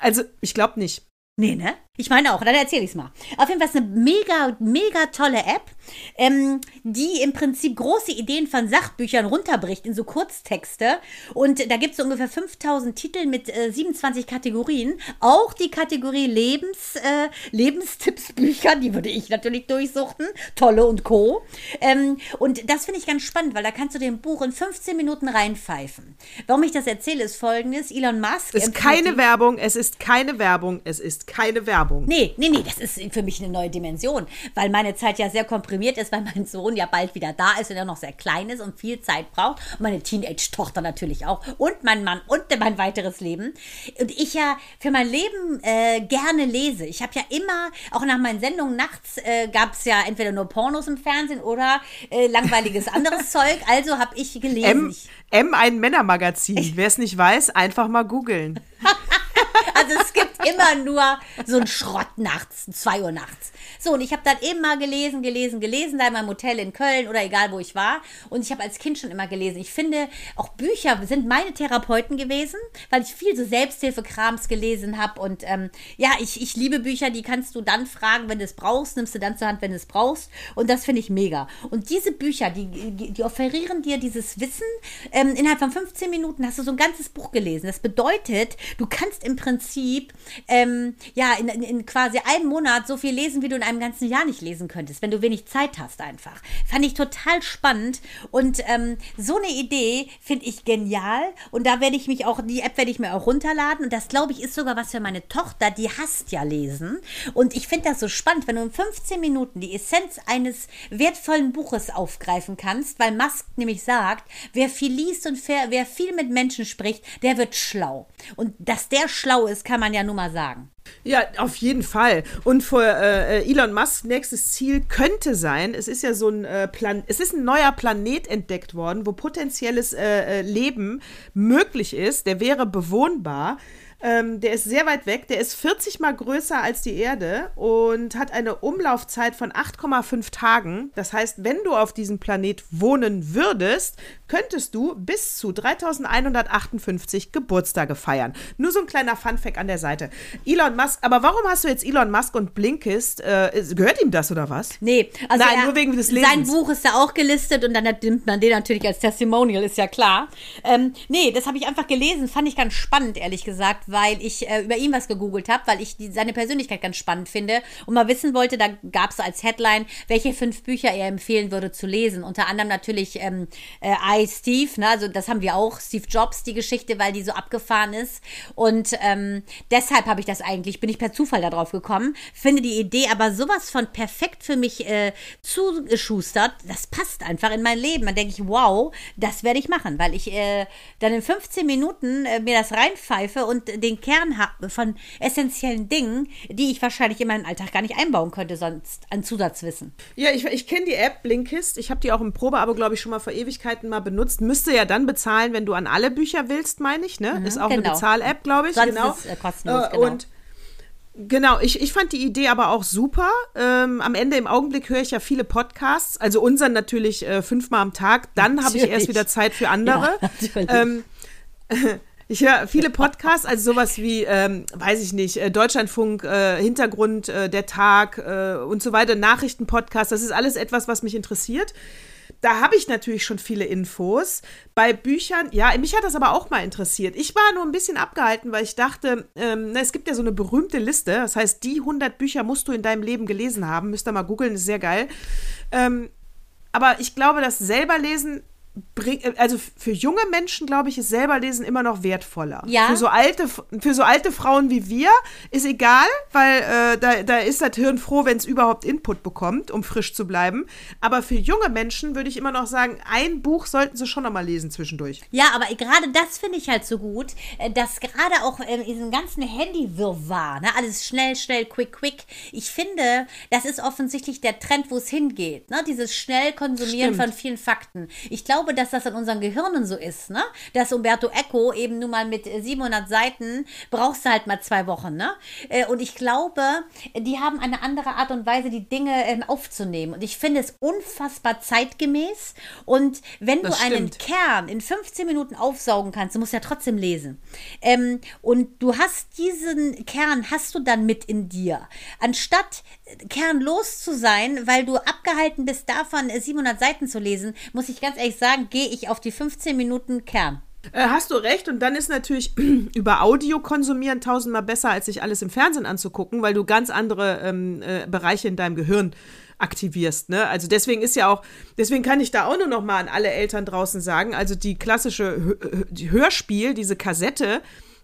Also, ich glaube nicht. Nee, ne? Ich meine auch, dann erzähle ich es mal. Auf jeden Fall ist eine mega, mega tolle App, ähm, die im Prinzip große Ideen von Sachbüchern runterbricht in so Kurztexte. Und da gibt es so ungefähr 5000 Titel mit äh, 27 Kategorien. Auch die Kategorie Lebens, äh, Lebenstippsbücher, die würde ich natürlich durchsuchten. Tolle und Co. Ähm, und das finde ich ganz spannend, weil da kannst du dem Buch in 15 Minuten reinpfeifen. Warum ich das erzähle, ist folgendes. Elon Musk. Es ist keine Werbung, es ist keine Werbung, es ist keine Werbung. Nee, nee, nee, das ist für mich eine neue Dimension, weil meine Zeit ja sehr komprimiert ist, weil mein Sohn ja bald wieder da ist und er noch sehr klein ist und viel Zeit braucht. Und meine Teenage-Tochter natürlich auch. Und mein Mann und mein weiteres Leben. Und ich ja für mein Leben äh, gerne lese. Ich habe ja immer, auch nach meinen Sendungen nachts, äh, gab es ja entweder nur Pornos im Fernsehen oder äh, langweiliges anderes Zeug. Also habe ich gelesen. M, M ein Männermagazin. Wer es nicht weiß, einfach mal googeln. Also es gibt immer nur so einen Schrott nachts, 2 Uhr nachts. So, und ich habe dann immer gelesen, gelesen, gelesen, da in meinem Hotel in Köln oder egal, wo ich war. Und ich habe als Kind schon immer gelesen. Ich finde, auch Bücher sind meine Therapeuten gewesen, weil ich viel so Selbsthilfekrams gelesen habe. Und ähm, ja, ich, ich liebe Bücher, die kannst du dann fragen, wenn du es brauchst, nimmst du dann zur Hand, wenn du es brauchst. Und das finde ich mega. Und diese Bücher, die, die, die offerieren dir dieses Wissen. Ähm, innerhalb von 15 Minuten hast du so ein ganzes Buch gelesen. Das bedeutet, du kannst im Prinzip ähm, ja, in, in, quasi einem Monat so viel lesen, wie du in einem ganzen Jahr nicht lesen könntest, wenn du wenig Zeit hast einfach. Fand ich total spannend und ähm, so eine Idee finde ich genial und da werde ich mich auch, die App werde ich mir auch runterladen und das glaube ich ist sogar was für meine Tochter, die hasst ja lesen und ich finde das so spannend, wenn du in 15 Minuten die Essenz eines wertvollen Buches aufgreifen kannst, weil Musk nämlich sagt, wer viel liest und wer viel mit Menschen spricht, der wird schlau. Und dass der schlau ist, kann man ja nur mal sagen. Ja, auf jeden Fall. Und für äh, Elon Musk nächstes Ziel könnte sein, es ist ja so ein äh, Plan, es ist ein neuer Planet entdeckt worden, wo potenzielles äh, äh Leben möglich ist. Der wäre bewohnbar. Ähm, der ist sehr weit weg. Der ist 40 mal größer als die Erde und hat eine Umlaufzeit von 8,5 Tagen. Das heißt, wenn du auf diesem Planet wohnen würdest, könntest du bis zu 3158 Geburtstage feiern. Nur so ein kleiner Funfact an der Seite. Elon Musk, aber warum hast du jetzt Elon Musk und Blinkist? Äh, gehört ihm das oder was? Nee, also Nein, er, nur wegen des Lesens. Sein Buch ist da auch gelistet und dann nimmt man den natürlich als Testimonial, ist ja klar. Ähm, nee, das habe ich einfach gelesen, fand ich ganz spannend, ehrlich gesagt, weil ich äh, über ihn was gegoogelt habe, weil ich die, seine Persönlichkeit ganz spannend finde und mal wissen wollte, da gab es als Headline, welche fünf Bücher er empfehlen würde zu lesen. Unter anderem natürlich ähm, äh, I, Steve, ne? also das haben wir auch, Steve Jobs, die Geschichte, weil die so abgefahren ist. Und ähm, deshalb habe ich das eigentlich, bin ich per Zufall darauf gekommen, finde die Idee aber sowas von perfekt für mich äh, zugeschustert, das passt einfach in mein Leben. Dann denke ich, wow, das werde ich machen, weil ich äh, dann in 15 Minuten äh, mir das reinpfeife und den Kern habe von essentiellen Dingen, die ich wahrscheinlich in meinen Alltag gar nicht einbauen könnte, sonst an Zusatzwissen. Ja, ich, ich kenne die App Blinkist. Ich habe die auch im Probeabo, glaube ich, schon mal vor Ewigkeiten mal benutzt. Müsste ja dann bezahlen, wenn du an alle Bücher willst, meine ich. Ne? Mhm, ist auch genau. eine Bezahl-App, glaube ich. Sonst genau. Ist, äh, kostenlos, äh, genau. Und Genau, ich, ich fand die Idee aber auch super. Ähm, am Ende im Augenblick höre ich ja viele Podcasts, also unseren natürlich äh, fünfmal am Tag. Dann habe ich erst wieder Zeit für andere. Ja, ähm, ich höre viele Podcasts, also sowas wie, ähm, weiß ich nicht, äh, Deutschlandfunk, äh, Hintergrund, äh, der Tag äh, und so weiter, Nachrichtenpodcasts. Das ist alles etwas, was mich interessiert da habe ich natürlich schon viele Infos. Bei Büchern, ja, mich hat das aber auch mal interessiert. Ich war nur ein bisschen abgehalten, weil ich dachte, ähm, na, es gibt ja so eine berühmte Liste. Das heißt, die 100 Bücher musst du in deinem Leben gelesen haben. Müsst ihr mal googeln, ist sehr geil. Ähm, aber ich glaube, das selber lesen also für junge Menschen, glaube ich, ist selber lesen immer noch wertvoller. Ja. Für so alte, für so alte Frauen wie wir ist egal, weil äh, da, da ist das Hirn froh, wenn es überhaupt Input bekommt, um frisch zu bleiben. Aber für junge Menschen würde ich immer noch sagen, ein Buch sollten sie schon noch mal lesen zwischendurch. Ja, aber gerade das finde ich halt so gut, äh, dass gerade auch in diesem ganzen Handy-Wirrwarr, ne, alles schnell, schnell, quick, quick. Ich finde, das ist offensichtlich der Trend, wo es hingeht. Ne? Dieses schnell Konsumieren Stimmt. von vielen Fakten. Ich glaube, glaube, dass das in unseren Gehirnen so ist, ne? Dass Umberto Eco eben nun mal mit 700 Seiten brauchst du halt mal zwei Wochen, ne? Äh, und ich glaube, die haben eine andere Art und Weise, die Dinge ähm, aufzunehmen. Und ich finde es unfassbar zeitgemäß. Und wenn das du stimmt. einen Kern in 15 Minuten aufsaugen kannst, du musst ja trotzdem lesen. Ähm, und du hast diesen Kern, hast du dann mit in dir. Anstatt kernlos zu sein, weil du abgehalten bist davon, 700 Seiten zu lesen, muss ich ganz ehrlich sagen, sagen, gehe ich auf die 15 Minuten Kern. Äh, hast du recht. Und dann ist natürlich über Audio konsumieren tausendmal besser, als sich alles im Fernsehen anzugucken, weil du ganz andere ähm, äh, Bereiche in deinem Gehirn aktivierst. Ne? Also deswegen ist ja auch, deswegen kann ich da auch nur noch mal an alle Eltern draußen sagen, also die klassische Hörspiel, diese Kassette,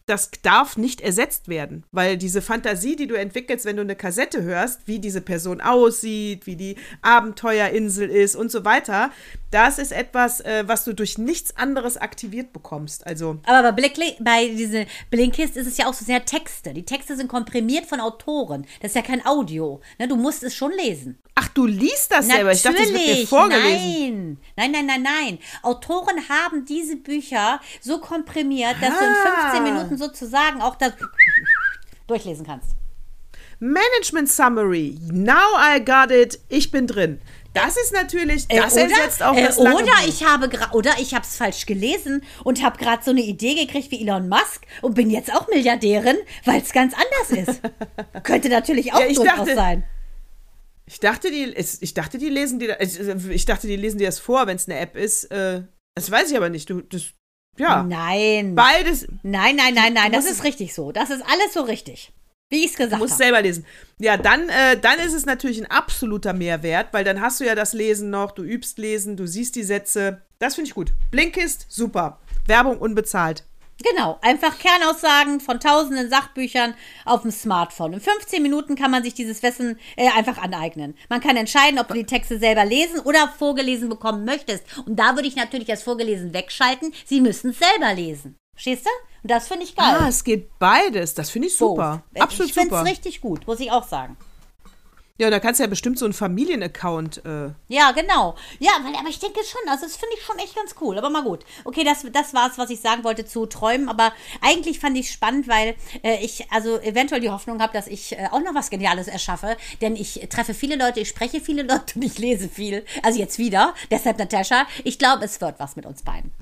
das darf nicht ersetzt werden, weil diese Fantasie, die du entwickelst, wenn du eine Kassette hörst, wie diese Person aussieht, wie die Abenteuerinsel ist und so weiter, das ist etwas, äh, was du durch nichts anderes aktiviert bekommst. Also Aber bei, Blick, bei diese Blinkist ist es ja auch so sehr Texte. Die Texte sind komprimiert von Autoren. Das ist ja kein Audio. Ne, du musst es schon lesen. Ach, du liest das Natürlich. selber? Ich dachte, das wird dir vorgelesen. Nein, nein, nein, nein, nein. Autoren haben diese Bücher so komprimiert, dass ah. du in 15 Minuten sozusagen auch das durchlesen kannst. Management Summary. Now I got it. Ich bin drin. Das ist natürlich, äh, das äh, oder, ersetzt auch das äh, Oder ich habe oder ich habe es falsch gelesen und habe gerade so eine Idee gekriegt wie Elon Musk und bin jetzt auch Milliardärin, weil es ganz anders ist. Könnte natürlich auch ja, durchaus sein. Ich dachte, die, ich dachte, die lesen die, ich dachte, die lesen dir das vor, wenn es eine App ist. Äh, das weiß ich aber nicht. Du, das, ja. Nein. Beides. Nein, nein, nein, nein. Das ist richtig so. Das ist alles so richtig. Wie ich es gesagt Du musst habe. selber lesen. Ja, dann, äh, dann ist es natürlich ein absoluter Mehrwert, weil dann hast du ja das Lesen noch, du übst Lesen, du siehst die Sätze. Das finde ich gut. Blinkist, super. Werbung unbezahlt. Genau, einfach Kernaussagen von tausenden Sachbüchern auf dem Smartphone. In 15 Minuten kann man sich dieses Wissen äh, einfach aneignen. Man kann entscheiden, ob du die Texte selber lesen oder vorgelesen bekommen möchtest. Und da würde ich natürlich das Vorgelesen wegschalten. Sie müssen es selber lesen. Verstehst du? Und das finde ich geil. Ah, es geht beides. Das finde ich super. So. Absolut ich finde super. es richtig gut, muss ich auch sagen. Ja, da kannst du ja bestimmt so einen Familienaccount. Äh, Ja, genau. Ja, weil, aber ich denke schon, also das finde ich schon echt ganz cool. Aber mal gut. Okay, das, das war es, was ich sagen wollte zu Träumen. Aber eigentlich fand ich es spannend, weil äh, ich also eventuell die Hoffnung habe, dass ich äh, auch noch was Geniales erschaffe. Denn ich treffe viele Leute, ich spreche viele Leute und ich lese viel. Also jetzt wieder. Deshalb, Natascha, ich glaube, es wird was mit uns beiden.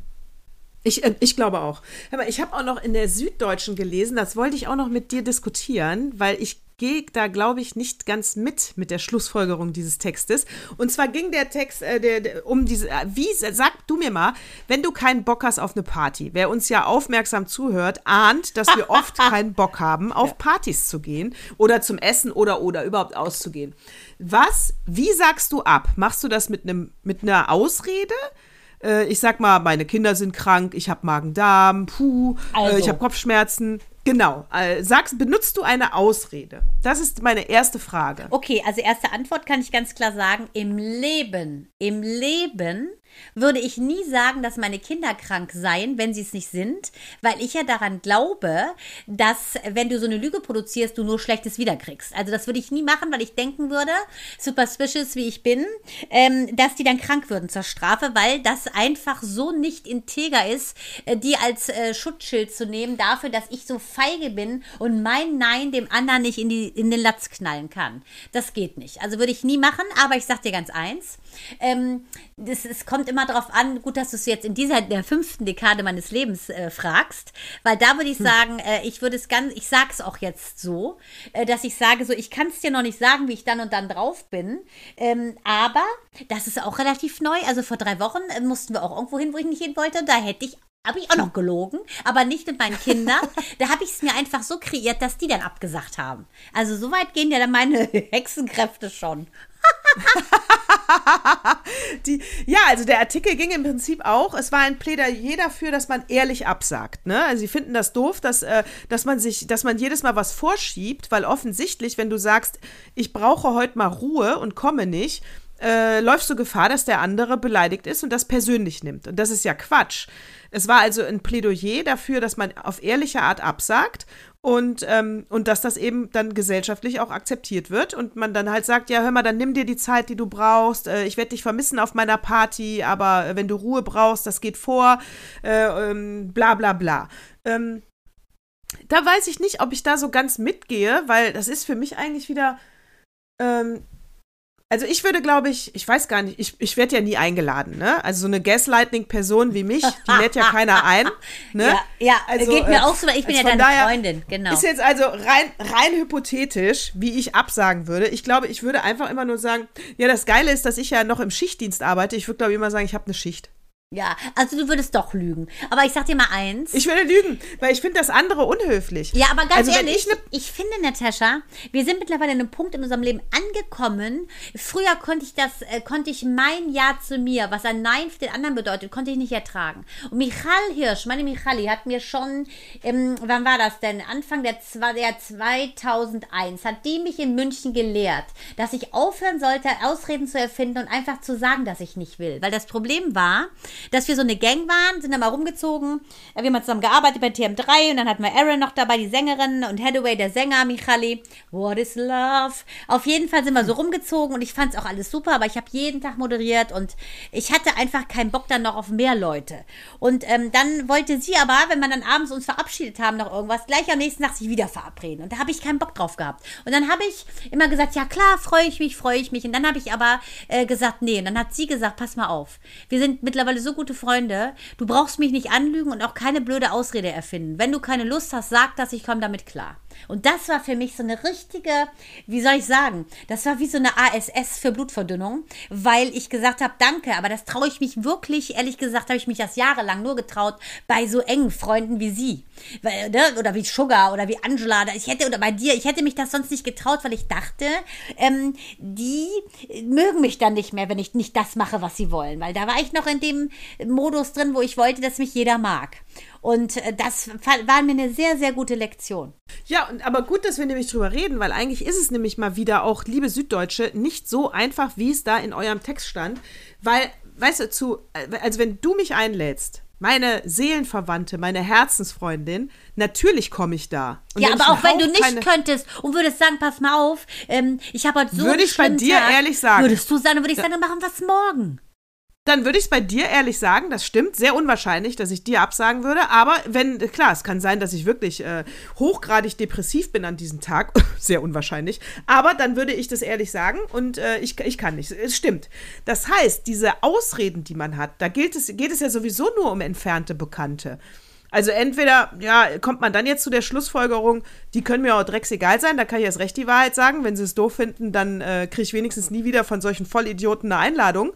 Ich, äh, ich glaube auch. Mal, ich habe auch noch in der Süddeutschen gelesen, das wollte ich auch noch mit dir diskutieren, weil ich gehe da, glaube ich, nicht ganz mit mit der Schlussfolgerung dieses Textes. Und zwar ging der Text äh, der, der, um diese, äh, wie, sag du mir mal, wenn du keinen Bock hast auf eine Party, wer uns ja aufmerksam zuhört, ahnt, dass wir oft keinen Bock haben, auf Partys zu gehen oder zum Essen oder oder überhaupt auszugehen. Was, wie sagst du ab? Machst du das mit einem mit einer Ausrede? Äh, ich sag mal, meine Kinder sind krank, ich habe Magen-Darm, puh, Also. äh, ich habe Kopfschmerzen. Genau. Äh, sagst, benutzt du eine Ausrede? Das ist meine erste Frage. Okay, also erste Antwort kann ich ganz klar sagen, im Leben, im Leben würde ich nie sagen, dass meine Kinder krank seien, wenn sie es nicht sind, weil ich ja daran glaube, dass wenn du so eine Lüge produzierst, du nur Schlechtes wiederkriegst. Also das würde ich nie machen, weil ich denken würde, superstitious wie ich bin, ähm, dass die dann krank würden zur Strafe, weil das einfach so nicht integer ist, äh, die als äh, Schutzschild zu nehmen dafür, dass ich so feige bin und mein Nein dem anderen nicht in, die, in den Latz knallen kann. Das geht nicht. Also würde ich nie machen, aber ich sag dir ganz eins, ähm, das, es kommt immer darauf an, gut, dass du es jetzt in dieser der fünften Dekade meines Lebens äh, fragst, weil da würde ich sagen, äh, ich würde es ganz, ich sage es auch jetzt so, äh, dass ich sage, so, ich kann es dir noch nicht sagen, wie ich dann und dann drauf bin, ähm, aber das ist auch relativ neu. Also vor drei Wochen äh, mussten wir auch irgendwo hin, wo ich nicht hin wollte. Da hätte ich habe ich auch noch gelogen, aber nicht mit meinen Kindern. Da habe ich es mir einfach so kreiert, dass die dann abgesagt haben. Also so weit gehen ja dann meine Hexenkräfte schon. Die, ja, also der Artikel ging im Prinzip auch, es war ein Plädoyer dafür, dass man ehrlich absagt. Ne? Also sie finden das doof, dass, äh, dass man sich, dass man jedes Mal was vorschiebt, weil offensichtlich, wenn du sagst, ich brauche heute mal Ruhe und komme nicht, äh, läufst du Gefahr, dass der andere beleidigt ist und das persönlich nimmt. Und das ist ja Quatsch. Es war also ein Plädoyer dafür, dass man auf ehrliche Art absagt und, ähm, und dass das eben dann gesellschaftlich auch akzeptiert wird und man dann halt sagt, ja, hör mal, dann nimm dir die Zeit, die du brauchst. Äh, ich werde dich vermissen auf meiner Party, aber äh, wenn du Ruhe brauchst, das geht vor. Äh, ähm, bla bla bla. Ähm, da weiß ich nicht, ob ich da so ganz mitgehe, weil das ist für mich eigentlich wieder. Also ich würde, glaube ich, ich weiß gar nicht, ich, ich werde ja nie eingeladen, ne? Also so eine Gaslighting-Person wie mich, die lädt ja keiner ein. Ne? Ja, ja Also, geht mir äh, auch so, weil ich bin also ja deine daher Freundin, genau. Ist jetzt also rein, rein hypothetisch, wie ich absagen würde. Ich glaube, ich würde einfach immer nur sagen, ja, das Geile ist, dass ich ja noch im Schichtdienst arbeite. Ich würde, glaube ich, immer sagen, ich habe eine Schicht. Ja, also du würdest doch lügen. Aber ich sag dir mal eins. Ich würde lügen, weil ich finde das andere unhöflich. ja, aber ganz also, ehrlich, ich ich, ne- finde, Natascha, wir sind mittlerweile an einem Punkt in unserem Leben angekommen. Früher konnte ich das, äh, konnte ich mein Ja zu mir, was ein Nein für den anderen bedeutet, konnte ich nicht ertragen. Und Michal Hirsch, meine Michali, hat mir schon, ähm, wann war das denn? Anfang der, der 2001, hat die mich in München gelehrt, dass ich aufhören sollte, Ausreden zu erfinden und einfach zu sagen, dass ich nicht will. Weil das Problem war, dass wir so eine Gang waren, sind dann mal rumgezogen. Wir haben zusammen gearbeitet bei TM3 und dann hatten wir Aaron noch dabei, die Sängerin und Hathaway, der Sänger, Michali. What is love? Auf jeden Fall sind wir so rumgezogen und ich fand es auch alles super, aber ich habe jeden Tag moderiert und ich hatte einfach keinen Bock dann noch auf mehr Leute. Und ähm, dann wollte sie aber, wenn wir dann abends uns verabschiedet haben noch irgendwas, gleich am nächsten Tag sich wieder verabreden. Und da habe ich keinen Bock drauf gehabt. Und dann habe ich immer gesagt, ja klar, freue ich mich, freue ich mich. Und dann habe ich aber äh, gesagt, nee. Und dann hat sie gesagt, pass mal auf. Wir sind mittlerweile so gute Freunde. Du brauchst mich nicht anlügen und auch keine blöde Ausrede erfinden. Wenn du keine Lust hast, sag das, ich komme damit klar. Und das war für mich so eine richtige, wie soll ich sagen, das war wie so eine ASS für Blutverdünnung, weil ich gesagt habe, danke, aber das traue ich mich wirklich, ehrlich gesagt, habe ich mich das jahrelang nur getraut bei so engen Freunden wie sie. Ne, Oder wie Sugar oder wie Angela. Ich hätte, oder bei dir, ich hätte mich das sonst nicht getraut, weil ich dachte, ähm, die mögen mich dann nicht mehr, wenn ich nicht das mache, was sie wollen. Weil da war ich noch in dem Modus drin, wo ich wollte, dass mich jeder mag. Und äh, das war mir eine sehr, sehr gute Lektion. Ja, und, aber gut, dass wir nämlich drüber reden, weil eigentlich ist es nämlich mal wieder auch, liebe Süddeutsche, nicht so einfach, wie es da in eurem Text stand. Weil, weißt du, zu, äh, also wenn du mich einlädst, meine Seelenverwandte, meine Herzensfreundin, natürlich komme ich da. Und ja, aber auch wenn du nicht könntest und würdest sagen, pass mal auf, ähm, ich habe heute so Würde ich bei dir Tag, ehrlich sagen. Würdest du sagen, dann würde ich sagen, dann machen wir es morgen. Dann würde ich es bei dir ehrlich sagen, das stimmt, sehr unwahrscheinlich, dass ich dir absagen würde. Aber wenn, klar, es kann sein, dass ich wirklich äh, hochgradig depressiv bin an diesem Tag, sehr unwahrscheinlich. Aber dann würde ich das ehrlich sagen und äh, ich, ich kann nicht. Es stimmt. Das heißt, diese Ausreden, die man hat, da gilt es, geht es ja sowieso nur um entfernte Bekannte. Also entweder, ja, kommt man dann jetzt zu der Schlussfolgerung, die können mir auch drecksegal sein, da kann ich erst recht die Wahrheit sagen. Wenn sie es doof finden, dann äh, kriege ich wenigstens nie wieder von solchen Vollidioten eine Einladung.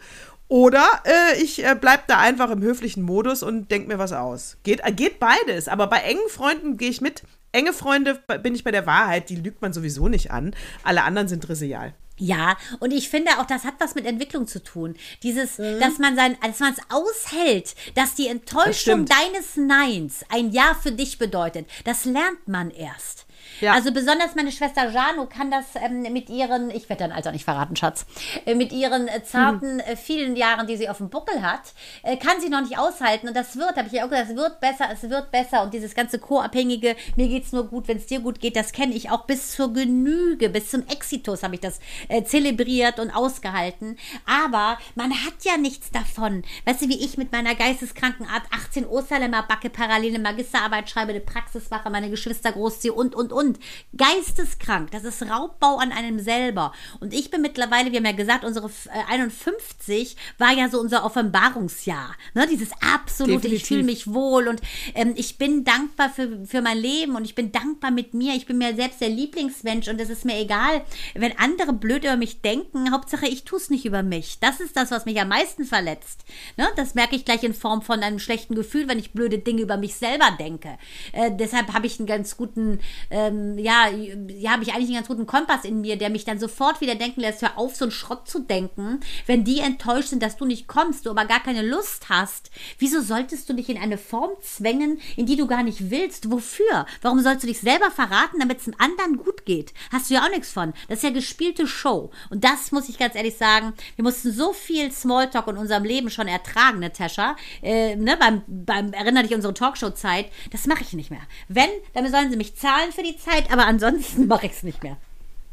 Oder äh, ich äh, bleib da einfach im höflichen Modus und denk mir was aus. Geht, äh, geht beides. Aber bei engen Freunden gehe ich mit. Enge Freunde bin ich bei der Wahrheit, die lügt man sowieso nicht an. Alle anderen sind trivial. Ja, und ich finde auch, das hat was mit Entwicklung zu tun. Dieses, mhm. dass man sein, dass man es aushält, dass die Enttäuschung das deines Neins ein Ja für dich bedeutet. Das lernt man erst. Ja. Also besonders meine Schwester Jano kann das ähm, mit ihren, ich werde dein Alter nicht verraten, Schatz, äh, mit ihren äh, zarten mhm. äh, vielen Jahren, die sie auf dem Buckel hat, äh, kann sie noch nicht aushalten. Und das wird, habe ich ja auch gesagt, es wird besser, es wird besser. Und dieses ganze Co-abhängige, mir geht es nur gut, wenn es dir gut geht, das kenne ich auch bis zur Genüge, bis zum Exitus habe ich das äh, zelebriert und ausgehalten. Aber man hat ja nichts davon. Weißt du, wie ich mit meiner geisteskranken Art 18 Osterlämmer backe, parallele Magisterarbeit schreibe, eine Praxis mache, meine Geschwister großziehe und, und, und und. Geisteskrank. Das ist Raubbau an einem selber. Und ich bin mittlerweile, wir haben ja gesagt, unsere 51 äh, war ja so unser Offenbarungsjahr. Ne? Dieses absolute, Definitiv. ich fühle mich wohl und ähm, ich bin dankbar für, für mein Leben und ich bin dankbar mit mir. Ich bin mir selbst der Lieblingsmensch und es ist mir egal, wenn andere blöd über mich denken. Hauptsache, ich tue es nicht über mich. Das ist das, was mich am meisten verletzt. Ne? Das merke ich gleich in Form von einem schlechten Gefühl, wenn ich blöde Dinge über mich selber denke. Äh, deshalb habe ich einen ganz guten ähm, ähm, ja, ja, habe ich eigentlich einen ganz guten Kompass in mir, der mich dann sofort wieder denken lässt, hör auf, so einen Schrott zu denken. Wenn die enttäuscht sind, dass du nicht kommst, du aber gar keine Lust hast, wieso solltest du dich in eine Form zwängen, in die du gar nicht willst? Wofür? Warum sollst du dich selber verraten, damit es dem anderen gut geht? Hast du ja auch nichts von. Das ist ja gespielte Show. Und das muss ich ganz ehrlich sagen, wir mussten so viel Smalltalk in unserem Leben schon ertragen, Natascha. Äh, ne, beim, beim, erinner dich unsere Talkshow-Zeit. Das mache ich nicht mehr. Wenn, dann sollen sie mich zahlen für die Zeit Zeit, aber ansonsten mache ich es nicht mehr.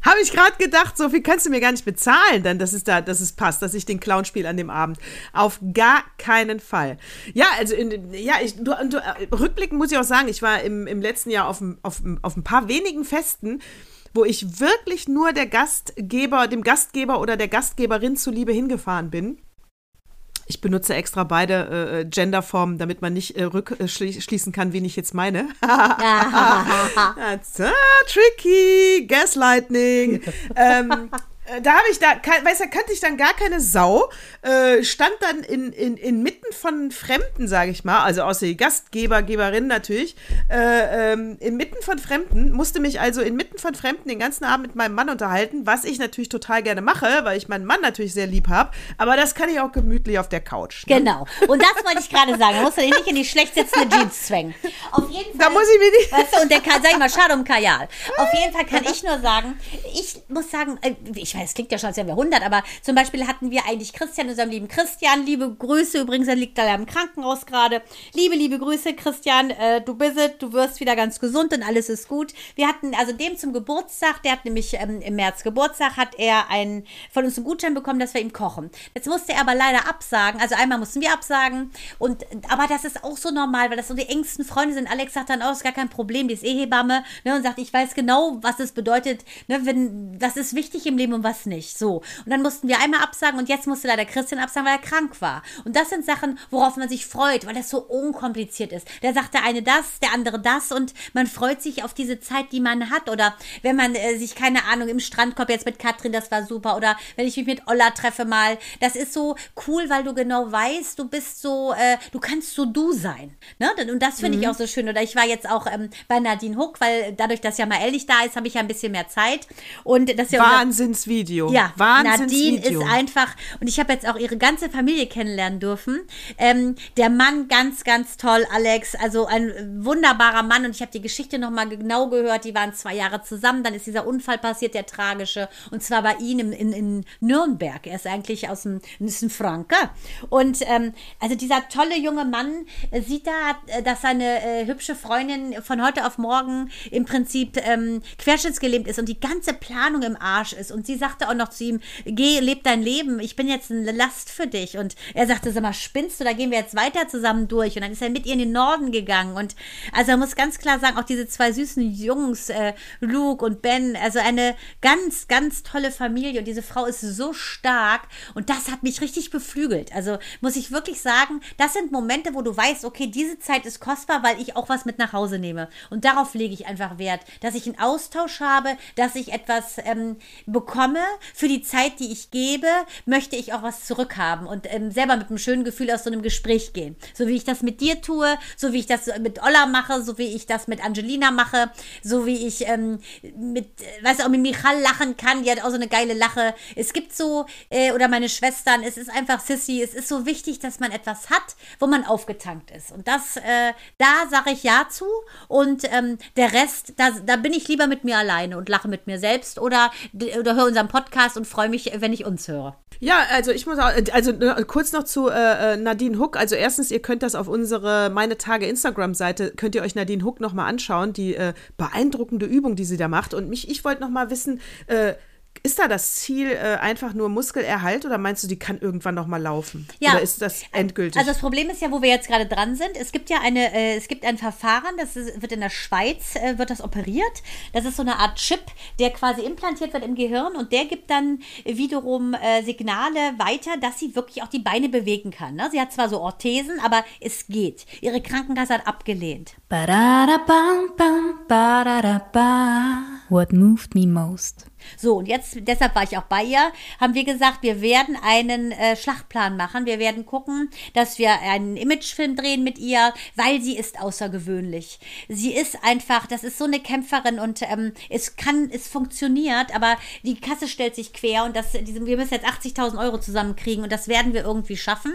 Habe ich gerade gedacht, so viel kannst du mir gar nicht bezahlen, dann, dass es da, dass es passt, dass ich den Clown spiele an dem Abend. Auf gar keinen Fall. Ja, also in, ja, ich, du, du, rückblickend muss ich auch sagen, ich war im, im letzten Jahr auf, auf, auf ein paar wenigen Festen, wo ich wirklich nur der Gastgeber, dem Gastgeber oder der Gastgeberin zuliebe hingefahren bin. Ich benutze extra beide äh, äh, Genderformen, damit man nicht äh, rückschließen äh, kann, wen ich jetzt meine. That's, ah, tricky, Gaslightning. ähm, äh, da habe ich da, weiß er, kannte ich dann gar keine Sau, äh, stand dann in, in, inmitten von Fremden, sage ich mal, also außer die Gastgeber, Geberin natürlich, äh, ähm, inmitten von Fremden, musste mich also inmitten von Fremden den ganzen Abend mit meinem Mann unterhalten, was ich natürlich total gerne mache, weil ich meinen Mann natürlich sehr lieb habe, aber das kann ich auch gemütlich auf der Couch. Ne? Genau, und das wollte ich gerade sagen, da musst du dich nicht in die schlecht sitzende Jeans zwängen. Auf jeden Fall. Da muss ich mir nicht. Weißt du, und der kann, sag ich mal, schade um Kajal. Auf jeden Fall kann ich nur sagen, ich muss sagen, äh, ich ich weiß, es klingt ja schon, als wären wir 100, aber zum Beispiel hatten wir eigentlich Christian, unserem lieben Christian, liebe Grüße, übrigens, er liegt da im Krankenhaus gerade. Liebe, liebe Grüße, Christian, äh, du bist es, du wirst wieder ganz gesund und alles ist gut. Wir hatten also dem zum Geburtstag, der hat nämlich ähm, im März Geburtstag, hat er einen, von uns einen Gutschein bekommen, dass wir ihm kochen. Jetzt musste er aber leider absagen, also einmal mussten wir absagen und, aber das ist auch so normal, weil das so die engsten Freunde sind. Alex sagt dann, oh, ist gar kein Problem, die ist Ehebamme, ne, und sagt, ich weiß genau, was es bedeutet, ne, wenn, das ist wichtig im Leben und und was nicht. So. Und dann mussten wir einmal absagen und jetzt musste leider Christian absagen, weil er krank war. Und das sind Sachen, worauf man sich freut, weil das so unkompliziert ist. Da sagt der eine das, der andere das und man freut sich auf diese Zeit, die man hat. Oder wenn man äh, sich, keine Ahnung, im Strandkorb jetzt mit Katrin, das war super. Oder wenn ich mich mit Olla treffe mal. Das ist so cool, weil du genau weißt, du bist so, äh, du kannst so du sein. Ne? Und das finde mhm. ich auch so schön. Oder ich war jetzt auch ähm, bei Nadine Huck, weil dadurch, dass ja mal ehrlich da ist, habe ich ja ein bisschen mehr Zeit. Und das ja Wahnsinnsvideo. Ja, Nadine ist einfach, und ich habe jetzt auch ihre ganze Familie kennenlernen dürfen. Ähm, der Mann ganz, ganz toll, Alex. Also ein wunderbarer Mann. Und ich habe die Geschichte nochmal genau gehört. Die waren zwei Jahre zusammen. Dann ist dieser Unfall passiert, der tragische. Und zwar bei ihm in, in Nürnberg. Er ist eigentlich aus dem, ist ein Franke. Und ähm, also dieser tolle junge Mann äh, sieht da, äh, dass seine äh, hübsche Freundin von heute auf morgen im Prinzip ähm, querschnittsgelähmt ist und die ganze Planung im Arsch ist. Und sie sagte auch noch zu ihm, geh, leb dein Leben, ich bin jetzt eine Last für dich. Und er sagte, sag mal, spinnst du, da gehen wir jetzt weiter zusammen durch. Und dann ist er mit ihr in den Norden gegangen. Und also er muss ganz klar sagen, auch diese zwei süßen Jungs, äh, Luke und Ben, also eine ganz, ganz tolle Familie. Und diese Frau ist so stark. Und das hat mich richtig beflügelt. Also muss ich wirklich sagen, das sind Momente, wo du weißt, okay, diese Zeit ist kostbar, weil ich auch was mit nach Hause nehme. Und darauf lege ich einfach Wert, dass ich einen Austausch habe, dass ich etwas ähm, bekomme für die Zeit, die ich gebe, möchte ich auch was zurückhaben und ähm, selber mit einem schönen Gefühl aus so einem Gespräch gehen. So wie ich das mit dir tue, so wie ich das mit Olla mache, so wie ich das mit Angelina mache, so wie ich ähm, mit, weißt du, auch mit Michal lachen kann, die hat auch so eine geile Lache. Es gibt so, äh, oder meine Schwestern, es ist einfach Sissy, es ist so wichtig, dass man etwas hat, wo man aufgetankt ist. Und das, äh, da sage ich Ja zu und ähm, der Rest, da, da bin ich lieber mit mir alleine und lache mit mir selbst oder, oder höre unseren Podcast und freue mich, wenn ich uns höre. Ja, also ich muss auch, also äh, kurz noch zu äh, äh, Nadine Hook. Also erstens, ihr könnt das auf unsere Meine Tage Instagram-Seite, könnt ihr euch Nadine Hook nochmal anschauen, die äh, beeindruckende Übung, die sie da macht. Und mich, ich wollte nochmal wissen, äh, ist da das Ziel äh, einfach nur Muskelerhalt oder meinst du, die kann irgendwann noch mal laufen? Ja. Oder ist das endgültig? Also das Problem ist ja, wo wir jetzt gerade dran sind. Es gibt ja eine, äh, es gibt ein Verfahren, das ist, wird in der Schweiz äh, wird das operiert. Das ist so eine Art Chip, der quasi implantiert wird im Gehirn und der gibt dann wiederum äh, Signale weiter, dass sie wirklich auch die Beine bewegen kann. Ne? Sie hat zwar so Orthesen, aber es geht. Ihre Krankenkasse hat abgelehnt. What moved me most? So, und jetzt, deshalb war ich auch bei ihr, haben wir gesagt, wir werden einen äh, Schlachtplan machen. Wir werden gucken, dass wir einen Imagefilm drehen mit ihr, weil sie ist außergewöhnlich. Sie ist einfach, das ist so eine Kämpferin und ähm, es kann, es funktioniert, aber die Kasse stellt sich quer und das, diese, wir müssen jetzt 80.000 Euro zusammenkriegen und das werden wir irgendwie schaffen.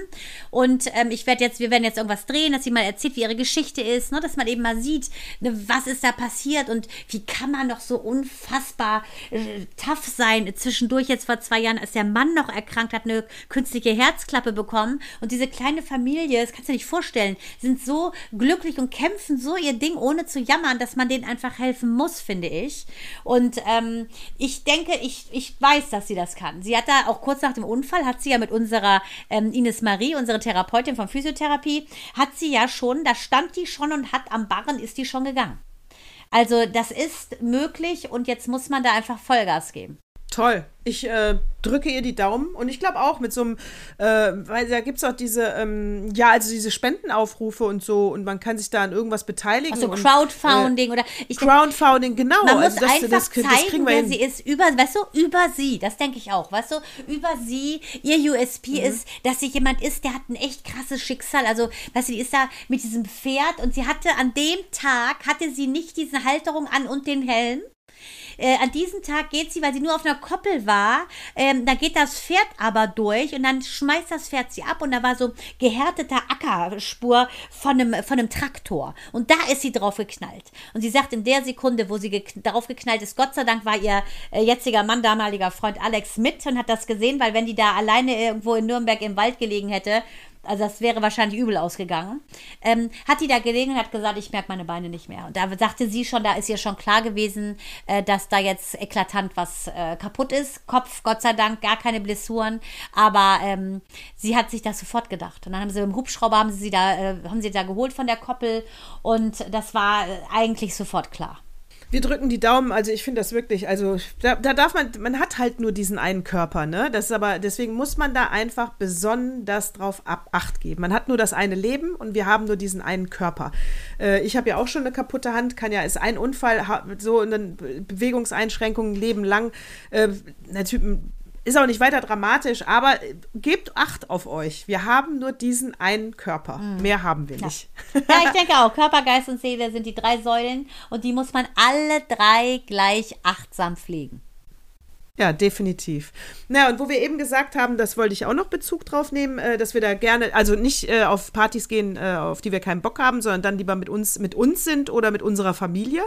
Und ähm, ich werde jetzt, wir werden jetzt irgendwas drehen, dass sie mal erzählt, wie ihre Geschichte ist, ne, dass man eben mal sieht, ne, was ist da passiert und wie kann man doch so unfassbar äh, tough sein. Zwischendurch jetzt vor zwei Jahren, als der Mann noch erkrankt hat, eine künstliche Herzklappe bekommen. Und diese kleine Familie, das kannst du dir nicht vorstellen, sind so glücklich und kämpfen so ihr Ding, ohne zu jammern, dass man denen einfach helfen muss, finde ich. Und ähm, ich denke, ich, ich weiß, dass sie das kann. Sie hat da auch kurz nach dem Unfall, hat sie ja mit unserer ähm, Ines Marie, unsere Therapeutin von Physiotherapie, hat sie ja schon, da stand die schon und hat am Barren ist die schon gegangen. Also das ist möglich und jetzt muss man da einfach Vollgas geben. Toll. Ich äh, drücke ihr die Daumen und ich glaube auch mit so einem, äh, weil da gibt es auch diese, ähm, ja, also diese Spendenaufrufe und so und man kann sich da an irgendwas beteiligen. Also Crowdfunding und, äh, oder ich Crowdfunding, genau. Man also muss das, einfach das, das, zeigen, wer hin. sie ist, über, weißt du, über sie, das denke ich auch, weißt du, über sie, ihr USP mhm. ist, dass sie jemand ist, der hat ein echt krasses Schicksal, also, weißt du, die ist da mit diesem Pferd und sie hatte an dem Tag, hatte sie nicht diese Halterung an und den Helm, äh, an diesem Tag geht sie, weil sie nur auf einer Koppel war, ähm, da geht das Pferd aber durch und dann schmeißt das Pferd sie ab und da war so gehärteter Ackerspur von einem, von einem Traktor. Und da ist sie drauf geknallt. Und sie sagt, in der Sekunde, wo sie ge darauf geknallt ist, Gott sei Dank war ihr äh, jetziger Mann, damaliger Freund Alex mit und hat das gesehen, weil wenn die da alleine irgendwo in Nürnberg im Wald gelegen hätte, also das wäre wahrscheinlich übel ausgegangen, ähm, hat die da gelegen und hat gesagt, ich merke meine Beine nicht mehr. Und da sagte sie schon, da ist ihr schon klar gewesen, äh, dass da jetzt eklatant was äh, kaputt ist. Kopf, Gott sei Dank, gar keine Blessuren, aber ähm, sie hat sich das sofort gedacht. Und dann haben sie im Hubschrauber haben sie da, äh, haben sie da geholt von der Koppel und das war äh, eigentlich sofort klar. Wir drücken die Daumen, also ich finde das wirklich, also da, da, darf man, man hat halt nur diesen einen Körper, ne? Das ist aber, deswegen muss man da einfach besonders drauf ab, Acht geben. Man hat nur das eine Leben und wir haben nur diesen einen Körper. Äh, ich habe ja auch schon eine kaputte Hand, kann ja, ist ein Unfall, so eine Bewegungseinschränkung, Leben lang. Äh, natürlich ist auch nicht weiter dramatisch, aber äh, gebt Acht auf euch. Wir haben nur diesen einen Körper. Mhm. Mehr haben wir nicht. Ja. ja, ich denke auch. Körper, Geist und Seele sind die drei Säulen und die muss man alle drei gleich achtsam pflegen. Ja, definitiv. Na, und wo wir eben gesagt haben, das wollte ich auch noch Bezug drauf nehmen, äh, dass wir da gerne, also nicht äh, auf Partys gehen, äh, auf die wir keinen Bock haben, sondern dann lieber mit uns, mit uns sind oder mit unserer Familie.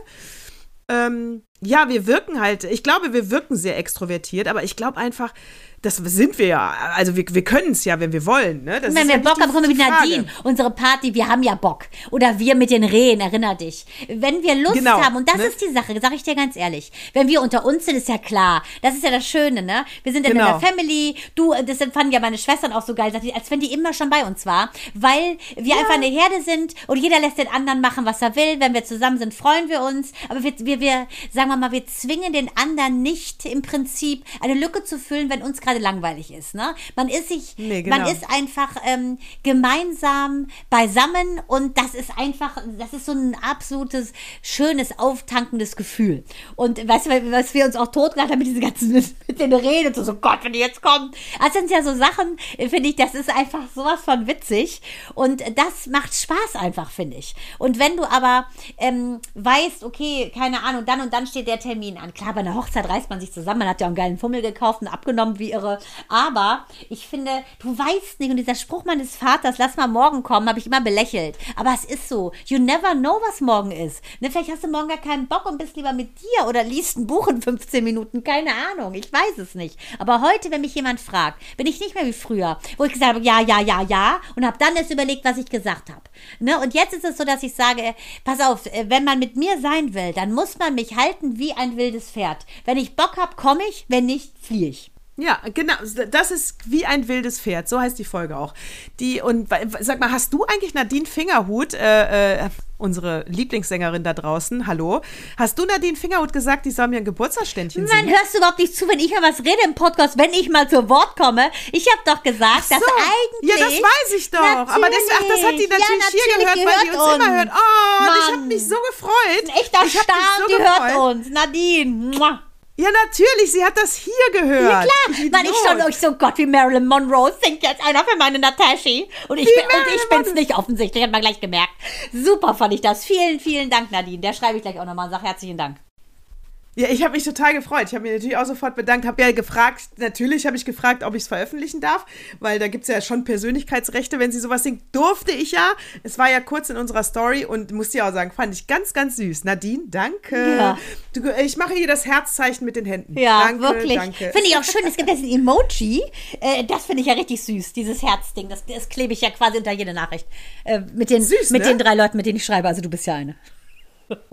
Ähm, ja, wir wirken halt, ich glaube, wir wirken sehr extrovertiert, aber ich glaube einfach, das sind wir ja. Also wir, wir können es ja, wenn wir wollen. Ne? wenn wir ja Bock haben, kommen wir mit Nadine. Unsere Party, wir haben ja Bock. Oder wir mit den Rehen, erinner dich. Wenn wir Lust genau, haben, und das ne? ist die Sache, sage ich dir ganz ehrlich. Wenn wir unter uns sind, ist ja klar. Das ist ja das Schöne, ne? Wir sind genau. in der Family. Du, das fanden ja meine Schwestern auch so geil, als wenn die immer schon bei uns war. Weil wir ja. einfach eine Herde sind und jeder lässt den anderen machen, was er will. Wenn wir zusammen sind, freuen wir uns. Aber wir, wir, wir sagen wir mal, wir zwingen den anderen nicht im Prinzip eine Lücke zu füllen, wenn uns gerade langweilig ist. Ne? Man ist sich, nee, genau. man ist einfach ähm, gemeinsam beisammen und das ist einfach, das ist so ein absolutes schönes, auftankendes Gefühl. Und weißt du, was wir uns auch totgelacht haben mit diesen ganzen, mit den Reden, so, so Gott, wenn die jetzt kommen. Das sind ja so Sachen, finde ich, das ist einfach sowas von witzig und das macht Spaß einfach, finde ich. Und wenn du aber ähm, weißt, okay, keine Ahnung, dann und dann steht der Termin an. Klar, bei einer Hochzeit reißt man sich zusammen, man hat ja einen geilen Fummel gekauft und abgenommen wie irre. Aber ich finde, du weißt nicht, und dieser Spruch meines Vaters, lass mal morgen kommen, habe ich immer belächelt. Aber es ist so. You never know, was morgen ist. Ne, vielleicht hast du morgen gar keinen Bock und bist lieber mit dir oder liest ein Buch in 15 Minuten. Keine Ahnung. Ich weiß es nicht. Aber heute, wenn mich jemand fragt, bin ich nicht mehr wie früher, wo ich gesagt habe, ja, ja, ja, ja, und habe dann erst überlegt, was ich gesagt habe. Ne? Und jetzt ist es so, dass ich sage, pass auf, äh, wenn man mit mir sein will, dann muss man mich halten wie ein wildes Pferd. Wenn ich Bock habe, komme ich, wenn nicht, fliehe ich. Ja, genau. Das ist wie ein wildes Pferd. So heißt die Folge auch. Die und sag mal, hast du eigentlich Nadine Fingerhut, äh, äh, unsere Lieblingssängerin da draußen? Hallo, hast du Nadine Fingerhut gesagt, die soll mir ein Geburtstagsständchen singen? Nein, hörst du überhaupt nicht zu, wenn ich mal was rede im Podcast, wenn ich mal zu Wort komme? Ich habe doch gesagt, so. dass eigentlich. Ja, das weiß ich doch. Aber das, ach, das hat die natürlich, ja, natürlich hier gehört, weil die uns, uns, immer hört. Oh, Mann. ich habe mich so gefreut. Ein echter Star, so die gefreut. hört uns. Nadine. Muah. Ja, natürlich, sie hat das hier gehört. Ja, klar, weil ich schon euch so Gott wie Marilyn Monroe singt jetzt einer für meine Nataschi. Und ich, bin, und ich bin's nicht offensichtlich, hat man gleich gemerkt. Super fand ich das. Vielen, vielen Dank, Nadine. Der schreibe ich gleich auch nochmal und sage herzlichen Dank. Ja, ich habe mich total gefreut. Ich habe mich natürlich auch sofort bedankt. Habe ja gefragt, natürlich habe ich gefragt, ob ich es veröffentlichen darf, weil da gibt es ja schon Persönlichkeitsrechte, wenn sie sowas singt. Durfte ich ja. Es war ja kurz in unserer Story und musste ja auch sagen, fand ich ganz, ganz süß. Nadine, danke. Ja. Du, ich mache hier das Herzzeichen mit den Händen. Ja, danke, wirklich. Finde ich auch schön. Es gibt jetzt ein Emoji. Äh, das finde ich ja richtig süß, dieses Herzding. Das, das klebe ich ja quasi unter jede Nachricht. Äh, mit den, süß, mit ne? den drei Leuten, mit denen ich schreibe. Also du bist ja eine.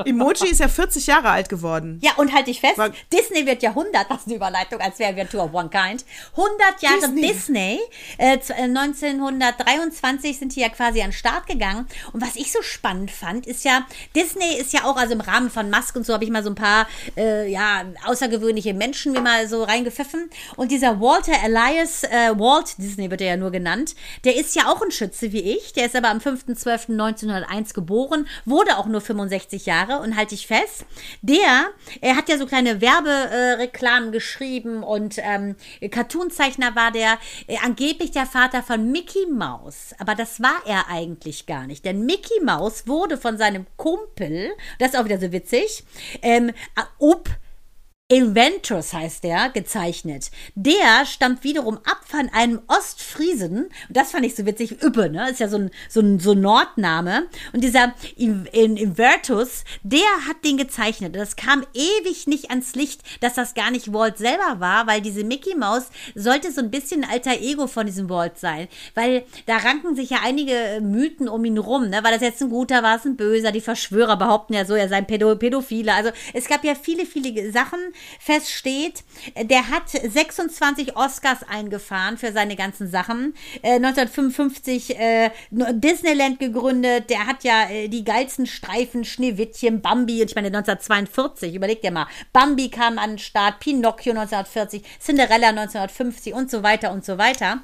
Emoji ist ja 40 Jahre alt geworden. Ja, und halt dich fest, War Disney wird ja 100, das ist eine Überleitung, als wäre wir Tour of One Kind. 100 Jahre Disney, Disney äh, 1923 äh, sind die ja quasi an den Start gegangen. Und was ich so spannend fand, ist ja, Disney ist ja auch, also im Rahmen von Musk und so habe ich mal so ein paar, äh, ja, außergewöhnliche Menschen mir mal so reingepfiffen. Und dieser Walter Elias, äh, Walt Disney wird er ja nur genannt, der ist ja auch ein Schütze wie ich. Der ist aber am 5.12.1901 geboren, wurde auch nur 65 Jahre und halte ich fest, der, er hat ja so kleine Werbereklamen äh, geschrieben und ähm, Cartoonzeichner war der, äh, angeblich der Vater von Mickey Mouse. Aber das war er eigentlich gar nicht, denn Mickey Mouse wurde von seinem Kumpel, das ist auch wieder so witzig, ähm, Up Inventors heißt der, gezeichnet. Der stammt wiederum ab von einem Ostfriesen. Und das fand ich so witzig. Üppe, ne? Ist ja so ein, so ein, so ein Nordname. Und dieser Invertus, der hat den gezeichnet. Das kam ewig nicht ans Licht, dass das gar nicht Walt selber war, weil diese Mickey Mouse sollte so ein bisschen ein alter Ego von diesem Walt sein. Weil da ranken sich ja einige Mythen um ihn rum, ne? War das jetzt ein guter, war es ein böser? Die Verschwörer behaupten ja so, er sei ein Pädo Pädophile. Also es gab ja viele, viele Sachen, feststeht, der hat 26 Oscars eingefahren für seine ganzen Sachen. Äh, 1955 äh, Disneyland gegründet. Der hat ja äh, die geilsten Streifen, Schneewittchen, Bambi. Und ich meine 1942, überleg dir mal. Bambi kam an den Start, Pinocchio 1940, Cinderella 1950 und so weiter und so weiter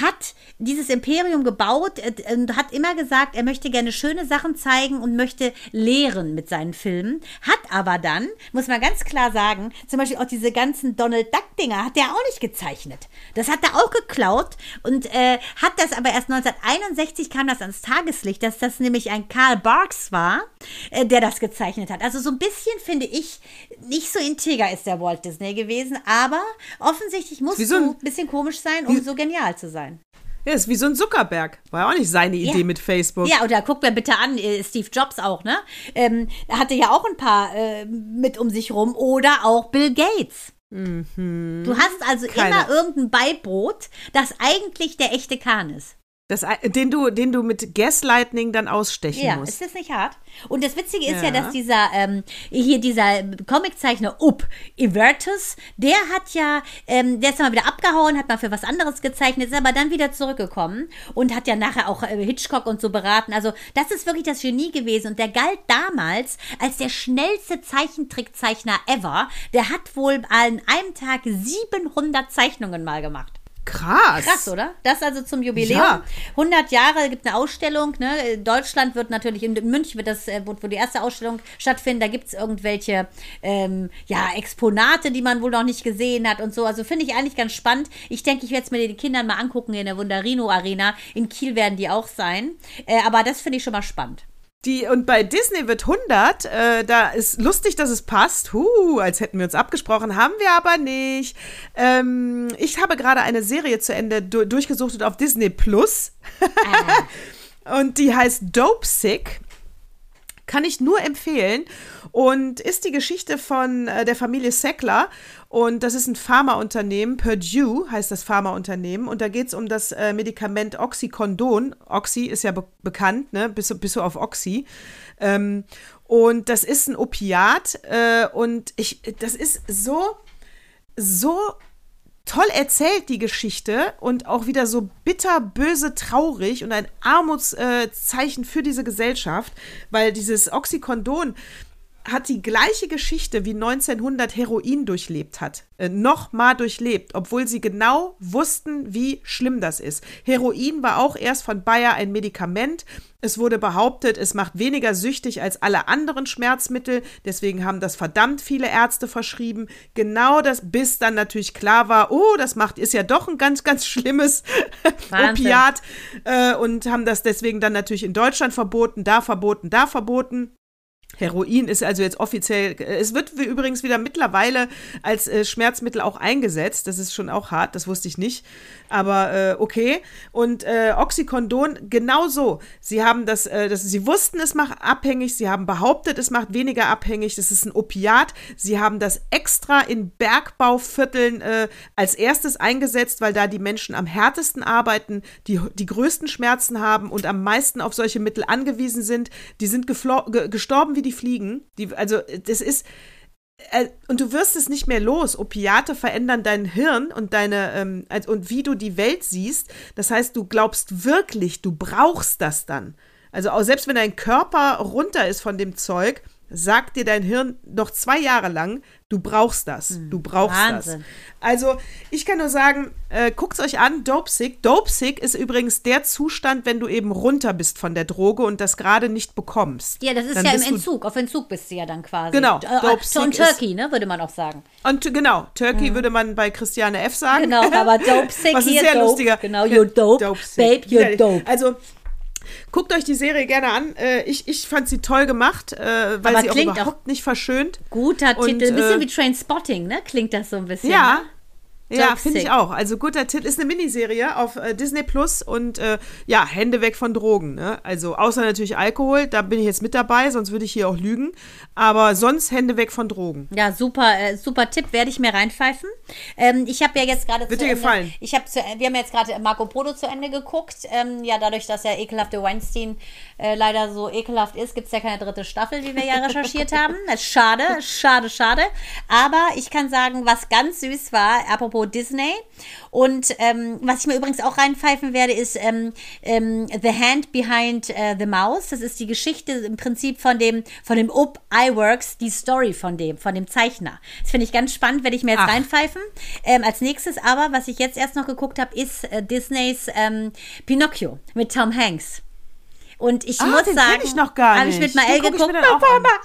hat dieses Imperium gebaut äh, und hat immer gesagt, er möchte gerne schöne Sachen zeigen und möchte lehren mit seinen Filmen. Hat aber dann, muss man ganz klar sagen, zum Beispiel auch diese ganzen Donald Duck-Dinger hat er auch nicht gezeichnet. Das hat er auch geklaut und äh, hat das aber erst 1961 kam das ans Tageslicht, dass das nämlich ein Karl Barks war, äh, der das gezeichnet hat. Also so ein bisschen finde ich, nicht so integer ist der Walt Disney gewesen, aber offensichtlich muss so ein bisschen komisch sein, um so genial zu sein sein. Ja, ist wie so ein Zuckerberg. War ja auch nicht seine Idee ja. mit Facebook. Ja, oder guck mir bitte an, äh, Steve Jobs auch, ne? Ähm, hatte ja auch ein paar äh, mit um sich rum. Oder auch Bill Gates. Mhm. Du hast also Keine. immer irgendein Beibrot, das eigentlich der echte Kahn ist. Das, den, du, den du mit Gaslightning dann ausstechen ja, musst. ist das nicht hart? Und das Witzige ist ja, ja dass dieser, ähm, hier dieser Comiczeichner Up Evertus, der hat ja, ähm, der ist mal wieder abgehauen, hat mal für was anderes gezeichnet, ist aber dann wieder zurückgekommen und hat ja nachher auch äh, Hitchcock und so beraten. Also das ist wirklich das Genie gewesen und der galt damals als der schnellste Zeichentrickzeichner ever. Der hat wohl an einem Tag 700 Zeichnungen mal gemacht. Krass. Krass, oder? Das also zum Jubiläum. Ja. 100 Jahre gibt eine Ausstellung. Ne? Deutschland wird natürlich, in München wird das, äh, wo, wo die erste Ausstellung stattfindet, da gibt es irgendwelche ähm, ja, Exponate, die man wohl noch nicht gesehen hat und so. Also finde ich eigentlich ganz spannend. Ich denke, ich werde es mir den Kindern mal angucken in der Wunderino Arena. In Kiel werden die auch sein. Äh, aber das finde ich schon mal spannend. Die, und bei Disney wird 100, äh, da ist lustig, dass es passt. Huh, als hätten wir uns abgesprochen, haben wir aber nicht. Ähm, ich habe gerade eine Serie zu Ende du durchgesucht auf Disney Plus. Ah. und die heißt Dope Sick. Kann ich nur empfehlen. Und ist die Geschichte von äh, der Familie Sackler. Und das ist ein Pharmaunternehmen. Purdue heißt das Pharmaunternehmen. Und da geht es um das äh, Medikament Oxycondon. Oxy ist ja be bekannt, ne? Bis, bis auf Oxy. Ähm, und das ist ein Opiat. Äh, und ich, das ist so, so toll erzählt, die Geschichte, und auch wieder so bitter, böse, traurig und ein Armutszeichen für diese Gesellschaft, weil dieses Oxycondon hat die gleiche Geschichte wie 1900 Heroin durchlebt hat. Äh, Nochmal durchlebt, obwohl sie genau wussten, wie schlimm das ist. Heroin war auch erst von Bayer ein Medikament. Es wurde behauptet, es macht weniger süchtig als alle anderen Schmerzmittel. Deswegen haben das verdammt viele Ärzte verschrieben. Genau das, bis dann natürlich klar war, oh, das macht, ist ja doch ein ganz, ganz schlimmes Opiat. Äh, und haben das deswegen dann natürlich in Deutschland verboten, da verboten, da verboten. Heroin ist also jetzt offiziell, äh, es wird übrigens wieder mittlerweile als äh, Schmerzmittel auch eingesetzt. Das ist schon auch hart, das wusste ich nicht. Aber äh, okay. Und äh, Oxycondon genauso. Sie haben das, äh, das, sie wussten, es macht abhängig. Sie haben behauptet, es macht weniger abhängig. Das ist ein Opiat. Sie haben das extra in Bergbauvierteln äh, als erstes eingesetzt, weil da die Menschen am härtesten arbeiten, die die größten Schmerzen haben und am meisten auf solche Mittel angewiesen sind. Die sind gestorben wie die Fliegen. Die, also das ist äh, und du wirst es nicht mehr los. Opiate verändern dein Hirn und deine ähm, und wie du die Welt siehst. Das heißt, du glaubst wirklich, du brauchst das dann. Also auch selbst wenn dein Körper runter ist von dem Zeug, sagt dir dein Hirn noch zwei Jahre lang, du brauchst das, hm, du brauchst Wahnsinn. das. Also ich kann nur sagen, äh, guckt es euch an, Dope Sick. Dope Sick ist übrigens der Zustand, wenn du eben runter bist von der Droge und das gerade nicht bekommst. Ja, das ist dann ja im Entzug. Auf Entzug bist du ja dann quasi. Genau. Äh, Dope äh, und Turkey, ne, würde man auch sagen. Und genau, Turkey mhm. würde man bei Christiane F. sagen. Genau, aber Dope Sick Was ist hier, sehr dope. lustiger. Genau, you're dope, dope babe, you're dope. Also Guckt euch die Serie gerne an. Äh, ich, ich fand sie toll gemacht, äh, weil Aber sie auch überhaupt auch nicht verschönt. Guter und, Titel. Ein bisschen äh, wie Train Spotting, ne? Klingt das so ein bisschen. Ja. Ne? Ja, finde ich auch. Also guter Tipp. Ist eine Miniserie auf äh, Disney Plus und äh, ja, Hände weg von Drogen. Ne? Also außer natürlich Alkohol, da bin ich jetzt mit dabei, sonst würde ich hier auch lügen. Aber sonst Hände weg von Drogen. Ja, super, äh, super Tipp, werde ich mir reinpfeifen. Ähm, ich habe ja jetzt gerade. Wird dir Ende, gefallen? Ich habe, wir haben jetzt gerade Marco Polo zu Ende geguckt. Ähm, ja, dadurch, dass ja ekelhafte Weinstein äh, leider so ekelhaft ist, gibt es ja keine dritte Staffel, wie wir ja recherchiert haben. Schade, schade, schade. Aber ich kann sagen, was ganz süß war, apropos Disney. Und ähm, was ich mir übrigens auch reinpfeifen werde, ist ähm, ähm, The Hand Behind uh, the Mouse. Das ist die Geschichte im Prinzip von dem, von dem Up iWorks, die Story von dem, von dem Zeichner. Das finde ich ganz spannend, werde ich mir jetzt Ach. reinpfeifen. Ähm, als nächstes aber, was ich jetzt erst noch geguckt habe, ist äh, Disneys ähm, Pinocchio mit Tom Hanks. Und ich ah, muss den sagen, ich noch gar nicht. Habe ich mit Mael geguckt, bevor Mael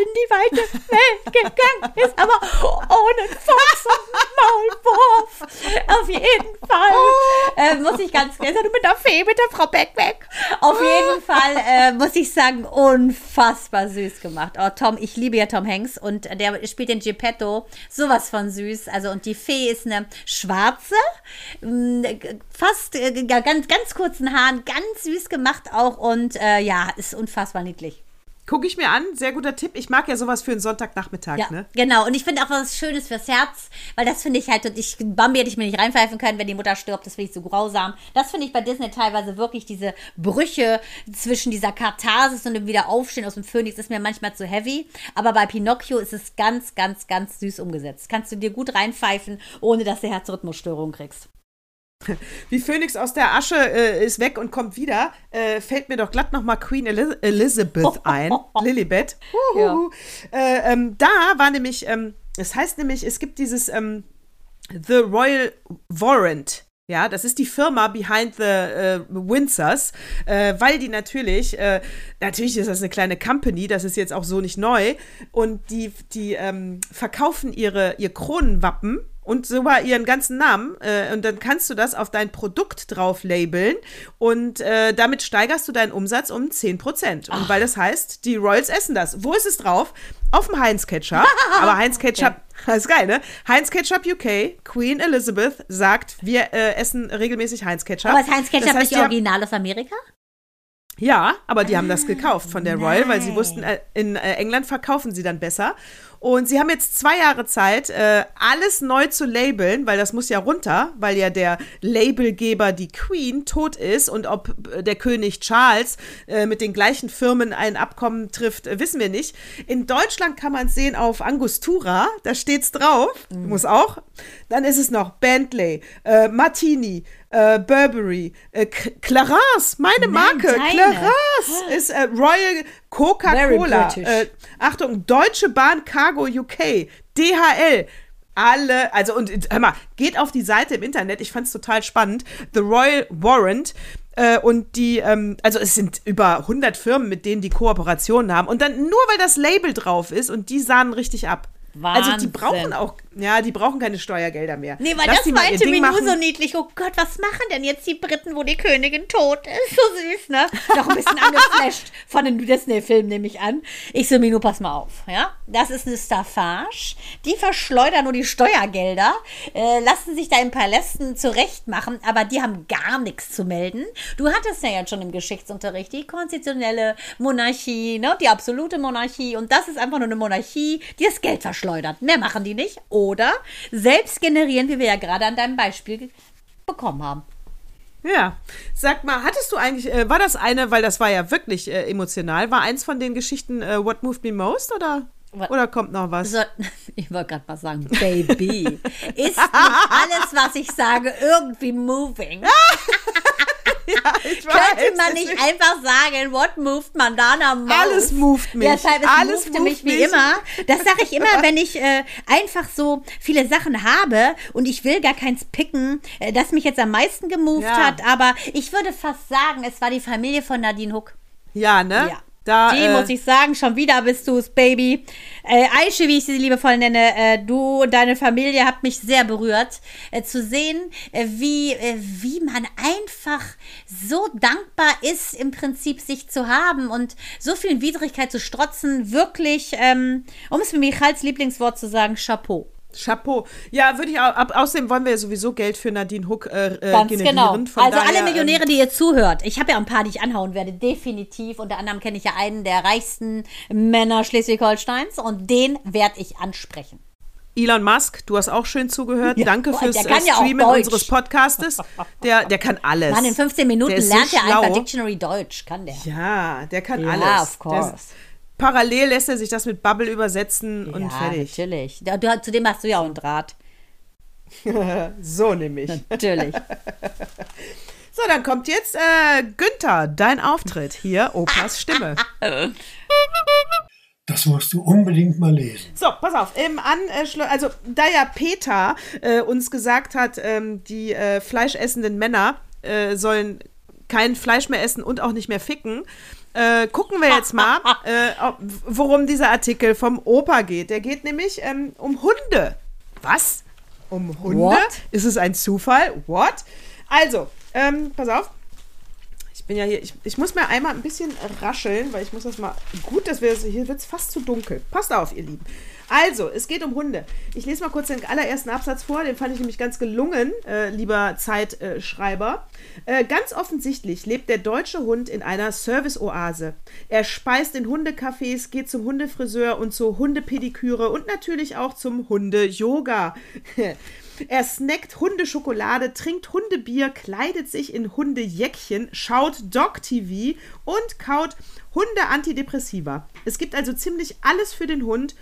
in die weite Welt gegangen ist, aber ohne Fuchs und Maulwurf. Auf jeden Fall. Oh. Äh, muss ich ganz klar sagen, mit der Fee, mit der Frau Beckbeck. Auf jeden Fall äh, muss ich sagen, unfassbar süß gemacht. Oh, Tom, ich liebe ja Tom Hanks und der spielt den Geppetto sowas von süß. Also, und die Fee ist eine schwarze, fast äh, ganz, ganz kurzen Haaren, ganz süß gemacht auch und äh, ja, ist unfassbar niedlich. Gucke ich mir an, sehr guter Tipp. Ich mag ja sowas für einen Sonntagnachmittag, ja, ne? Genau, und ich finde auch was Schönes fürs Herz, weil das finde ich halt, und ich, Bambi hätte ich mir nicht reinpfeifen können, wenn die Mutter stirbt, das finde ich so grausam. Das finde ich bei Disney teilweise wirklich diese Brüche zwischen dieser Katharsis und dem Wiederaufstehen aus dem Phönix ist mir manchmal zu heavy, aber bei Pinocchio ist es ganz, ganz, ganz süß umgesetzt. Kannst du dir gut reinpfeifen, ohne dass du Herzrhythmusstörungen kriegst. Wie Phönix aus der Asche äh, ist weg und kommt wieder, äh, fällt mir doch glatt nochmal Queen Eliz Elizabeth ein. Lilibet. Ja. Äh, ähm, da war nämlich, ähm, es heißt nämlich, es gibt dieses ähm, The Royal Warrant. Ja, das ist die Firma behind the äh, Windsors, äh, weil die natürlich, äh, natürlich ist das eine kleine Company, das ist jetzt auch so nicht neu, und die, die ähm, verkaufen ihre, ihr Kronenwappen und sogar ihren ganzen Namen. Äh, und dann kannst du das auf dein Produkt drauf labeln und äh, damit steigerst du deinen Umsatz um 10%. Und weil das heißt, die Royals essen das. Wo ist es drauf? Auf dem Heinz Ketchup. Aber Heinz Ketchup, okay. das ist geil, ne? Heinz Ketchup UK, Queen Elizabeth sagt, wir äh, essen regelmäßig Heinz Ketchup. Aber ist Heinz Ketchup das heißt, nicht original aus Amerika? Ja, aber die haben das gekauft von der Royal, weil sie wussten, äh, in äh, England verkaufen sie dann besser. Und sie haben jetzt zwei Jahre Zeit, äh, alles neu zu labeln, weil das muss ja runter, weil ja der Labelgeber, die Queen, tot ist. Und ob der König Charles mit den gleichen Firmen ein Abkommen trifft, wissen wir nicht. In Deutschland kann man es sehen auf Angostura, da steht es drauf, mhm. muss auch. Dann ist es noch Bentley, äh, Martini, äh, Burberry, äh, Clarence, meine Nein, Marke, deine. Clarence ist äh, Royal Coca-Cola. Äh, Achtung, Deutsche Bahn Cargo UK, DHL. Alle, also und hör mal, geht auf die Seite im Internet, ich fand es total spannend. The Royal Warrant. Äh, und die, ähm, also es sind über 100 Firmen, mit denen die Kooperationen haben. Und dann nur weil das Label drauf ist und die sahen richtig ab. Wahnsinn. Also die brauchen auch, ja, die brauchen keine Steuergelder mehr. Nee, weil Lass das meinte mir nur so niedlich. Oh Gott, was machen denn jetzt die Briten, wo die Königin tot ist? So süß, ne? Noch ein bisschen angeflasht von den Disney-Filmen, nehme ich an. Ich so, Minu, pass mal auf, ja? Das ist eine Staffage. Die verschleudern nur die Steuergelder, äh, lassen sich da in Palästen zurechtmachen, aber die haben gar nichts zu melden. Du hattest ja jetzt schon im Geschichtsunterricht die konstitutionelle Monarchie, ne? Die absolute Monarchie. Und das ist einfach nur eine Monarchie, die das Geld verschleudert verschleudert. Mehr machen die nicht. Oder selbst generieren, wie wir ja gerade an deinem Beispiel bekommen haben. Ja, sag mal, hattest du eigentlich, äh, war das eine, weil das war ja wirklich äh, emotional, war eins von den Geschichten äh, What Moved Me Most oder? Oder kommt noch was? So, ich wollte gerade mal sagen, Baby. Ist nicht alles, was ich sage, irgendwie moving? ja, ich weiß. Könnte man nicht einfach sagen, what moved Mandana most? Alles moved mich. Deshalb, es Alles moved mich wie immer. Das sage ich immer, wenn ich äh, einfach so viele Sachen habe und ich will gar keins picken, äh, das mich jetzt am meisten gemoved ja. hat. Aber ich würde fast sagen, es war die Familie von Nadine Hook. Ja, ne? Ja. Da, die, äh, muss ich sagen, schon wieder bist du es, Baby. Äh, Aische, wie ich sie liebevoll nenne, äh, du, deine Familie hat mich sehr berührt. Äh, zu sehen, äh, wie, äh, wie man einfach so dankbar ist, im Prinzip sich zu haben und so vielen Widrigkeit zu strotzen. Wirklich, ähm, um es mit Michals Lieblingswort zu sagen, Chapeau. Chapeau. Ja, würde ich auch. Ab, außerdem wollen wir ja sowieso Geld für Nadine Hook äh, äh Ganz generieren. genau. Also daher, alle Millionäre, ähm, die ihr zuhört. Ich habe ja ein paar, die ich anhauen werde, definitiv. Unter anderem kenne ich ja einen der reichsten Männer Schleswig-Holsteins und den werde ich ansprechen. Elon Musk, du hast auch schön zugehört. Ja, Danke boah, fürs der kann äh, ja auch Streamen unseres Podcastes. Der, der kann alles. Mann, in 15 Minuten Der ist so lernt er einfach Dictionary Deutsch, kann der. Ja, der kann Ja, alles. of course. Der parallel lässt er sich das mit Bubble übersetzen und ja, fertig. natürlich. Du, zu dem hast du ja auch einen Draht. So nämlich. Natürlich. So, dann kommt jetzt äh, Günther, dein Auftritt. Hier, Opas Stimme. Das musst du unbedingt mal lesen. So, pass auf. Im Anschluss, also da ja Peter äh, uns gesagt hat, ähm, die äh, fleischessenden Männer äh, sollen kein Fleisch mehr essen und auch nicht mehr ficken, äh, gucken wir jetzt mal, äh, worum dieser Artikel vom Opa geht. Der geht nämlich ähm, um Hunde. Was? Um Hunde? What? Ist es ein Zufall? What? Also, ähm, pass auf. Ich bin ja hier, ich, ich muss mir einmal ein bisschen rascheln, weil ich muss das mal. Gut, dass wir das, hier wird es fast zu dunkel. Passt auf, ihr Lieben. Also, es geht um Hunde. Ich lese mal kurz den allerersten Absatz vor, den fand ich nämlich ganz gelungen, äh, lieber Zeitschreiber. Äh, ganz offensichtlich lebt der deutsche Hund in einer Service-Oase. Er speist in Hundecafés, geht zum Hundefriseur und zur Hundepediküre und natürlich auch zum Hunde-Yoga. Er snackt Hundeschokolade, trinkt Hundebier, kleidet sich in Hundejäckchen, schaut Dog-TV und kaut Hunde-Antidepressiva. Es gibt also ziemlich alles für den Hund.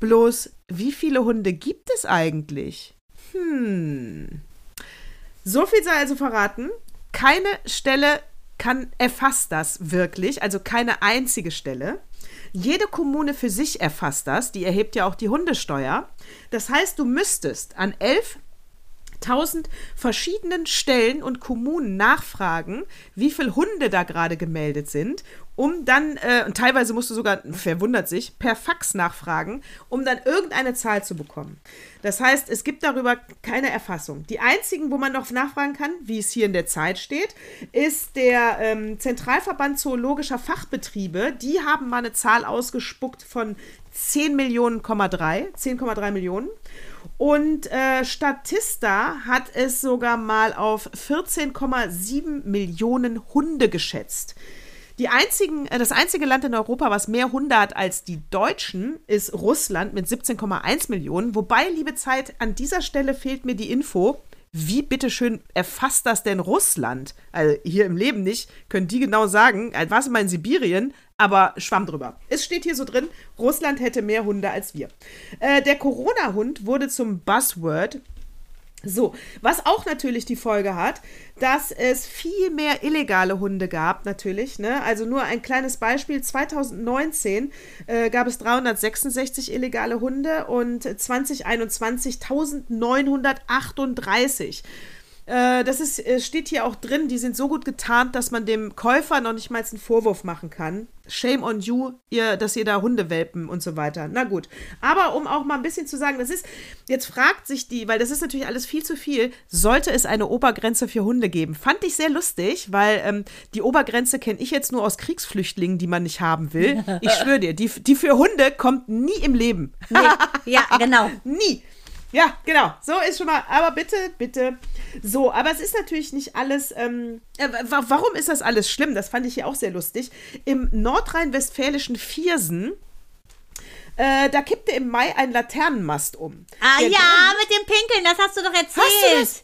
Bloß, wie viele Hunde gibt es eigentlich? Hm. So viel sei also verraten. Keine Stelle kann, erfasst das wirklich, also keine einzige Stelle. Jede Kommune für sich erfasst das, die erhebt ja auch die Hundesteuer. Das heißt, du müsstest an 11.000 verschiedenen Stellen und Kommunen nachfragen, wie viele Hunde da gerade gemeldet sind, um dann, äh, und teilweise musst du sogar, verwundert sich, per Fax nachfragen, um dann irgendeine Zahl zu bekommen. Das heißt, es gibt darüber keine Erfassung. Die einzigen, wo man noch nachfragen kann, wie es hier in der Zeit steht, ist der ähm, Zentralverband Zoologischer Fachbetriebe. Die haben mal eine Zahl ausgespuckt von 10 Millionen, 10,3 Millionen. Und äh, Statista hat es sogar mal auf 14,7 Millionen Hunde geschätzt. Die einzigen, äh, das einzige Land in Europa, was mehr Hunde hat als die Deutschen, ist Russland mit 17,1 Millionen. Wobei, liebe Zeit, an dieser Stelle fehlt mir die Info. Wie bitteschön erfasst das denn Russland? Also hier im Leben nicht, können die genau sagen, war es mal in Sibirien, aber schwamm drüber. Es steht hier so drin, Russland hätte mehr Hunde als wir. Äh, der Corona-Hund wurde zum Buzzword so, was auch natürlich die Folge hat, dass es viel mehr illegale Hunde gab, natürlich. Ne? Also nur ein kleines Beispiel: 2019 äh, gab es 366 illegale Hunde und 2021 1938. Äh, das ist, äh, steht hier auch drin, die sind so gut getarnt, dass man dem Käufer noch nicht mal einen Vorwurf machen kann. Shame on you, ihr, dass ihr da Hunde welpen und so weiter. Na gut. Aber um auch mal ein bisschen zu sagen, das ist, jetzt fragt sich die, weil das ist natürlich alles viel zu viel, sollte es eine Obergrenze für Hunde geben? Fand ich sehr lustig, weil ähm, die Obergrenze kenne ich jetzt nur aus Kriegsflüchtlingen, die man nicht haben will. Ich schwöre dir, die, die für Hunde kommt nie im Leben. Nee, ja, genau. Nie. Ja, genau. So ist schon mal. Aber bitte, bitte. So, aber es ist natürlich nicht alles. Ähm, äh, wa- warum ist das alles schlimm? Das fand ich hier auch sehr lustig. Im nordrhein-westfälischen Viersen. Äh, da kippte im Mai ein Laternenmast um. Ah Der ja, mit dem Pinkeln, das hast du doch erzählt. das?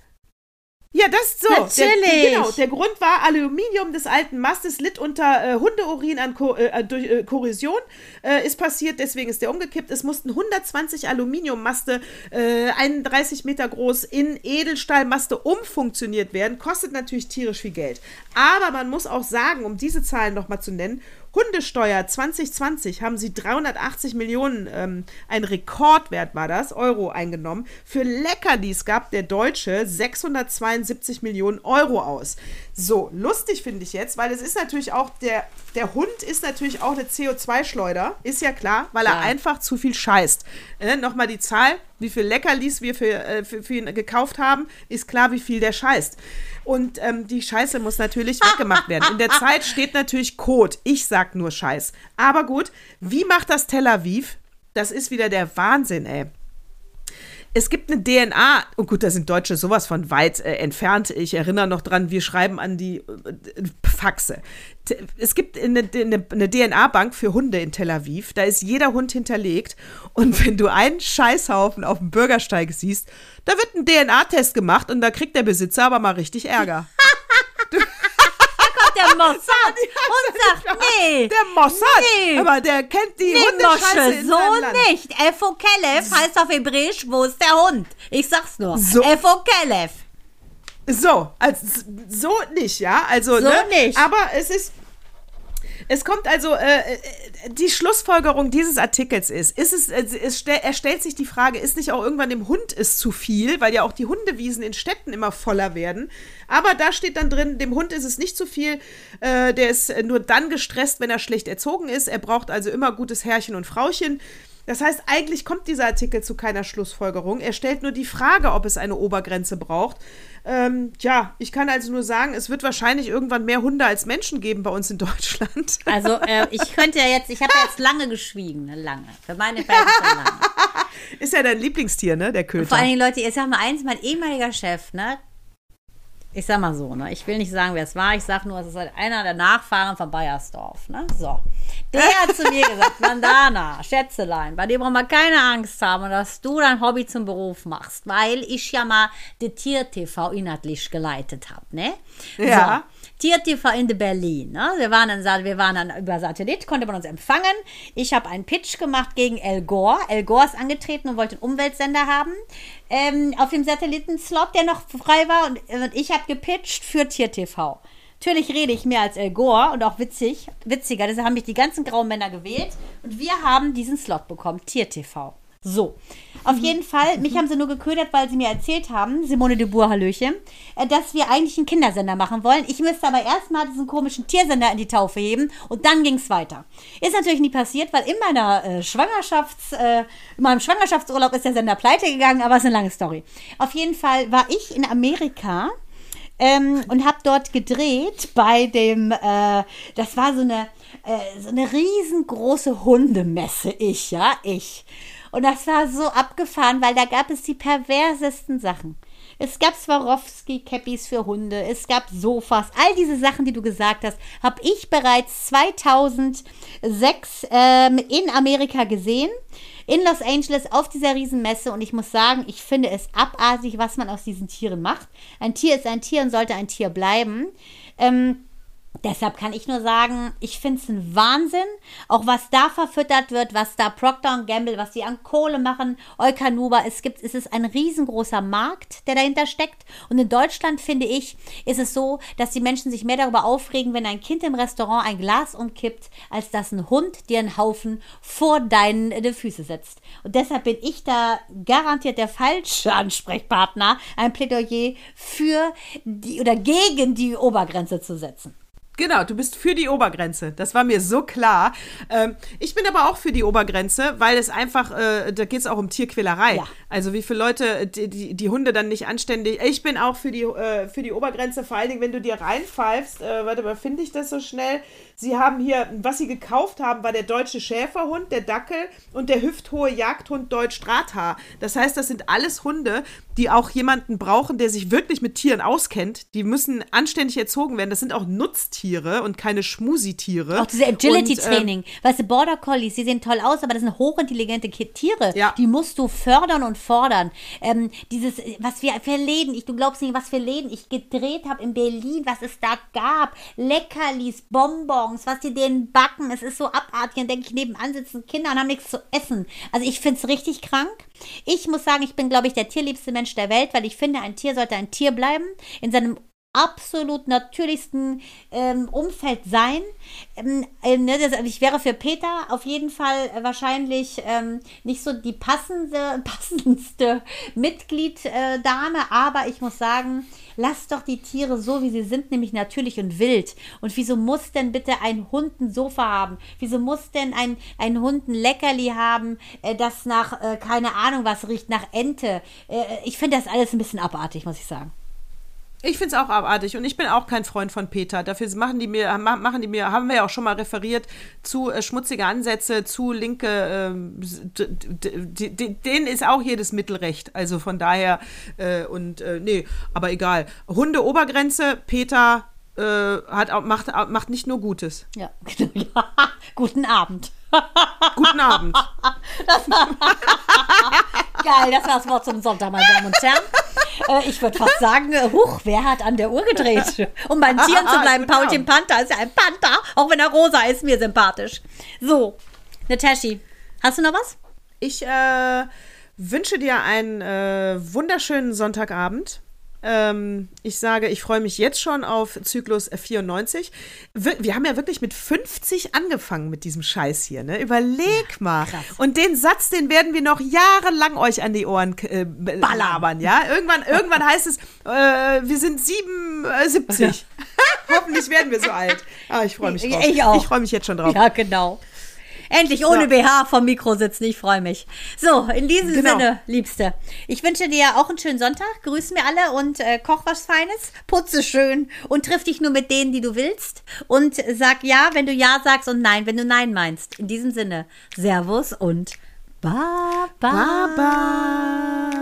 Ja, das ist so. Der, Natürlich. genau, der Grund war, Aluminium des alten Mastes litt unter äh, Hundeurin an Ko äh, durch äh, Korrosion. Äh, ist passiert, deswegen ist der umgekippt. Es mussten 120 Aluminiummaste, äh, 31 Meter groß, in Edelstahlmaste umfunktioniert werden. Kostet natürlich tierisch viel Geld. Aber man muss auch sagen, um diese Zahlen nochmal zu nennen, Hundesteuer 2020 haben sie 380 Millionen, ähm, ein Rekordwert war das, Euro eingenommen. Für Leckerlis gab der Deutsche 672 Millionen Euro aus. So, lustig finde ich jetzt, weil es ist natürlich auch, der, der Hund ist natürlich auch eine CO2-Schleuder, ist ja klar, weil er Ja. einfach zu viel scheißt. Äh, Nochmal die Zahl, wie viel Leckerlis wir für, äh, für, für ihn gekauft haben, ist klar, wie viel der scheißt. Und ähm, die Scheiße muss natürlich weggemacht werden. In der Zeit steht natürlich Code. Ich sag nur Scheiß. Aber gut, wie macht das Tel Aviv? Das ist wieder der Wahnsinn, ey. Es gibt eine DNA, und gut, da sind Deutsche sowas von weit äh, entfernt. Ich erinnere noch dran, wir schreiben an die äh, Faxe. T es gibt eine, eine, eine DNA-Bank für Hunde in Tel Aviv. Da ist jeder Hund hinterlegt. Und wenn du einen Scheißhaufen auf dem Bürgersteig siehst, da wird ein DNA-Test gemacht und da kriegt der Besitzer aber mal richtig Ärger. der Mossad und sagt, nee. Der Mossad, nee. aber der kennt die nee, Hundescheiße in so nicht. Efo Kelev heißt auf Hebräisch, wo ist der Hund? Ich sag's nur. So. Efo Kelev. So, also so nicht, ja? Also, so ne? nicht. Aber es ist es kommt also, äh, äh, die Schlussfolgerung dieses Artikels ist, ist es, äh, es stell, er stellt sich die Frage, ist nicht auch irgendwann dem Hund ist zu viel, weil ja auch die Hundewiesen in Städten immer voller werden. Aber da steht dann drin, dem Hund ist es nicht zu viel, äh, der ist nur dann gestresst, wenn er schlecht erzogen ist. Er braucht also immer gutes Herrchen und Frauchen. Das heißt, eigentlich kommt dieser Artikel zu keiner Schlussfolgerung. Er stellt nur die Frage, ob es eine Obergrenze braucht. Ähm, ja, ich kann also nur sagen, es wird wahrscheinlich irgendwann mehr Hunde als Menschen geben bei uns in Deutschland. Also äh, ich könnte ja jetzt, ich habe ja jetzt lange geschwiegen, ne, lange. Für meine Verhältnisse lange. Ist ja dein Lieblingstier, ne, der Köter. Vor allen Dingen, Leute, ich sag mal eins, mein ehemaliger Chef, ne, ich sag mal so, ne? Ich will nicht sagen, wer es war. Ich sag nur, es ist halt einer der Nachfahren von Bayersdorf, ne? So. Der hat zu mir gesagt, Mandana, Schätzelein, bei dir brauchen wir keine Angst haben, dass du dein Hobby zum Beruf machst, weil ich ja mal die Tier-TV inhaltlich geleitet habe, ne? Ja. Tier-TV in Berlin. Ne? Wir, waren dann, wir waren dann über Satellit, konnte man uns empfangen. Ich habe einen Pitch gemacht gegen El Gore. El Gore ist angetreten und wollte einen Umweltsender haben. Ähm, auf dem Satellitenslot, der noch frei war. Und, und ich habe gepitcht für Tier-TV. Natürlich rede ich mehr als El Gore und auch witzig, witziger. Deshalb haben mich die ganzen grauen Männer gewählt. Und wir haben diesen Slot bekommen, Tier-TV. So, auf jeden Fall, mich haben sie nur geködert, weil sie mir erzählt haben, Simone de Boer, Hallöchen, äh, dass wir eigentlich einen Kindersender machen wollen. Ich müsste aber erstmal diesen komischen Tiersender in die Taufe heben und dann ging es weiter. Ist natürlich nie passiert, weil in meiner äh, Schwangerschafts-, äh, in meinem Schwangerschaftsurlaub ist der Sender pleite gegangen, aber es ist eine lange Story. Auf jeden Fall war ich in Amerika ähm, und habe dort gedreht bei dem, äh, das war so eine, äh, so eine riesengroße Hundemesse, ich, ja, ich. Und das war so abgefahren, weil da gab es die perversesten Sachen. Es gab Swarovski-Cappies für Hunde, es gab Sofas, all diese Sachen, die du gesagt hast, habe ich bereits 2006 ähm, in Amerika gesehen, in Los Angeles auf dieser Riesenmesse. Und ich muss sagen, ich finde es abartig, was man aus diesen Tieren macht. Ein Tier ist ein Tier und sollte ein Tier bleiben. Ähm, Deshalb kann ich nur sagen, ich finde es ein Wahnsinn, auch was da verfüttert wird, was da Procter Gamble, was die an Kohle machen, Eukanuba, es gibt, es ist ein riesengroßer Markt, der dahinter steckt. Und in Deutschland, finde ich, ist es so, dass die Menschen sich mehr darüber aufregen, wenn ein Kind im Restaurant ein Glas umkippt, als dass ein Hund dir einen Haufen vor deinen äh, Füße setzt. Und deshalb bin ich da garantiert der falsche Ansprechpartner, ein Plädoyer für die oder gegen die Obergrenze zu setzen. Genau, du bist für die Obergrenze. Das war mir so klar. Ähm, ich bin aber auch für die Obergrenze, weil es einfach, äh, da geht es auch um Tierquälerei. Ja. Also wie viele Leute die, die, die, Hunde dann nicht anständig. Ich bin auch für die, äh, für die Obergrenze, vor allen Dingen, wenn du dir reinpfeifst. Äh, warte mal, finde ich das so schnell? Sie haben hier, was sie gekauft haben, war der deutsche Schäferhund, der Dackel und der hüfthohe Jagdhund Deutsch Drahthaar. Das heißt, das sind alles Hunde, die auch jemanden brauchen, der sich wirklich mit Tieren auskennt. Die müssen anständig erzogen werden. Das sind auch Nutztiere und keine Schmusitiere. Auch diese Agility-Training. Ähm, weißt du, Border Collies, die sehen toll aus, aber das sind hochintelligente Tiere. Ja. Die musst du fördern und fordern. Ähm, dieses, was wir für Läden, ich, du glaubst nicht, was für Läden ich gedreht habe in Berlin, was es da gab. Leckerlis, Bonbons, was die denen backen. Es ist so abartig. Dann denke ich, nebenan sitzen Kinder und haben nichts zu essen. Also ich finde es richtig krank. Ich muss sagen, ich bin, glaube ich, der tierliebste Mensch der Welt, weil ich finde, ein Tier sollte ein Tier bleiben, in seinem absolut natürlichsten ähm, Umfeld sein. Ähm, äh, ne, das, ich wäre für Peter auf jeden Fall äh, wahrscheinlich ähm, nicht so die passende, passendste Mitglieddame, äh, aber ich muss sagen, Lass doch die Tiere so, wie sie sind, nämlich natürlich und wild. Und wieso muss denn bitte ein Hund ein Sofa haben? Wieso muss denn ein, ein Hund ein Leckerli haben, äh, das nach, äh, keine Ahnung was riecht, nach Ente? Äh, ich finde das alles ein bisschen abartig, muss ich sagen. Ich finde es auch abartig und ich bin auch kein Freund von Peter. Dafür machen die mir, machen die mir, haben wir ja auch schon mal referiert, zu äh, schmutzige Ansätze, zu linke, ähm, denen ist auch jedes Mittelrecht. Also von daher, äh, und äh, nee, aber egal. Hunde Obergrenze, Peter äh, hat, macht, macht nicht nur Gutes. Ja, guten Abend. Guten Abend. Das Geil, das war das Wort zum Sonntag, meine Damen und Herren. Äh, ich würde fast sagen, äh, huch, wer hat an der Uhr gedreht? Um beim Tieren zu bleiben, Paulchen Panther ist ja ein Panther, auch wenn er rosa ist, mir sympathisch. So, Nataschi, hast du noch was? Ich äh, wünsche dir einen äh, wunderschönen Sonntagabend. Ähm, ich sage, ich freue mich jetzt schon auf Zyklus 94. Wir, wir, haben ja wirklich mit 50 angefangen mit diesem Scheiß hier, ne? Überleg ja, mal. Krass. Und den Satz, den werden wir noch jahrelang euch an die Ohren äh, balabern, ja? Irgendwann, irgendwann heißt es, äh, wir sind 77. Hoffentlich werden wir so alt. Ah, ich freue mich drauf. Ich auch. Ich freue mich jetzt schon drauf. Ja, genau. Endlich ohne so. BH vom Mikro sitzen. Ich freue mich. So, in diesem genau. Sinne, Liebste. Ich wünsche dir auch einen schönen Sonntag. Grüß mir alle und äh, koch was Feines. Putze schön und triff dich nur mit denen, die du willst. Und sag ja, wenn du ja sagst und nein, wenn du nein meinst. In diesem Sinne, Servus und Baba. Baba.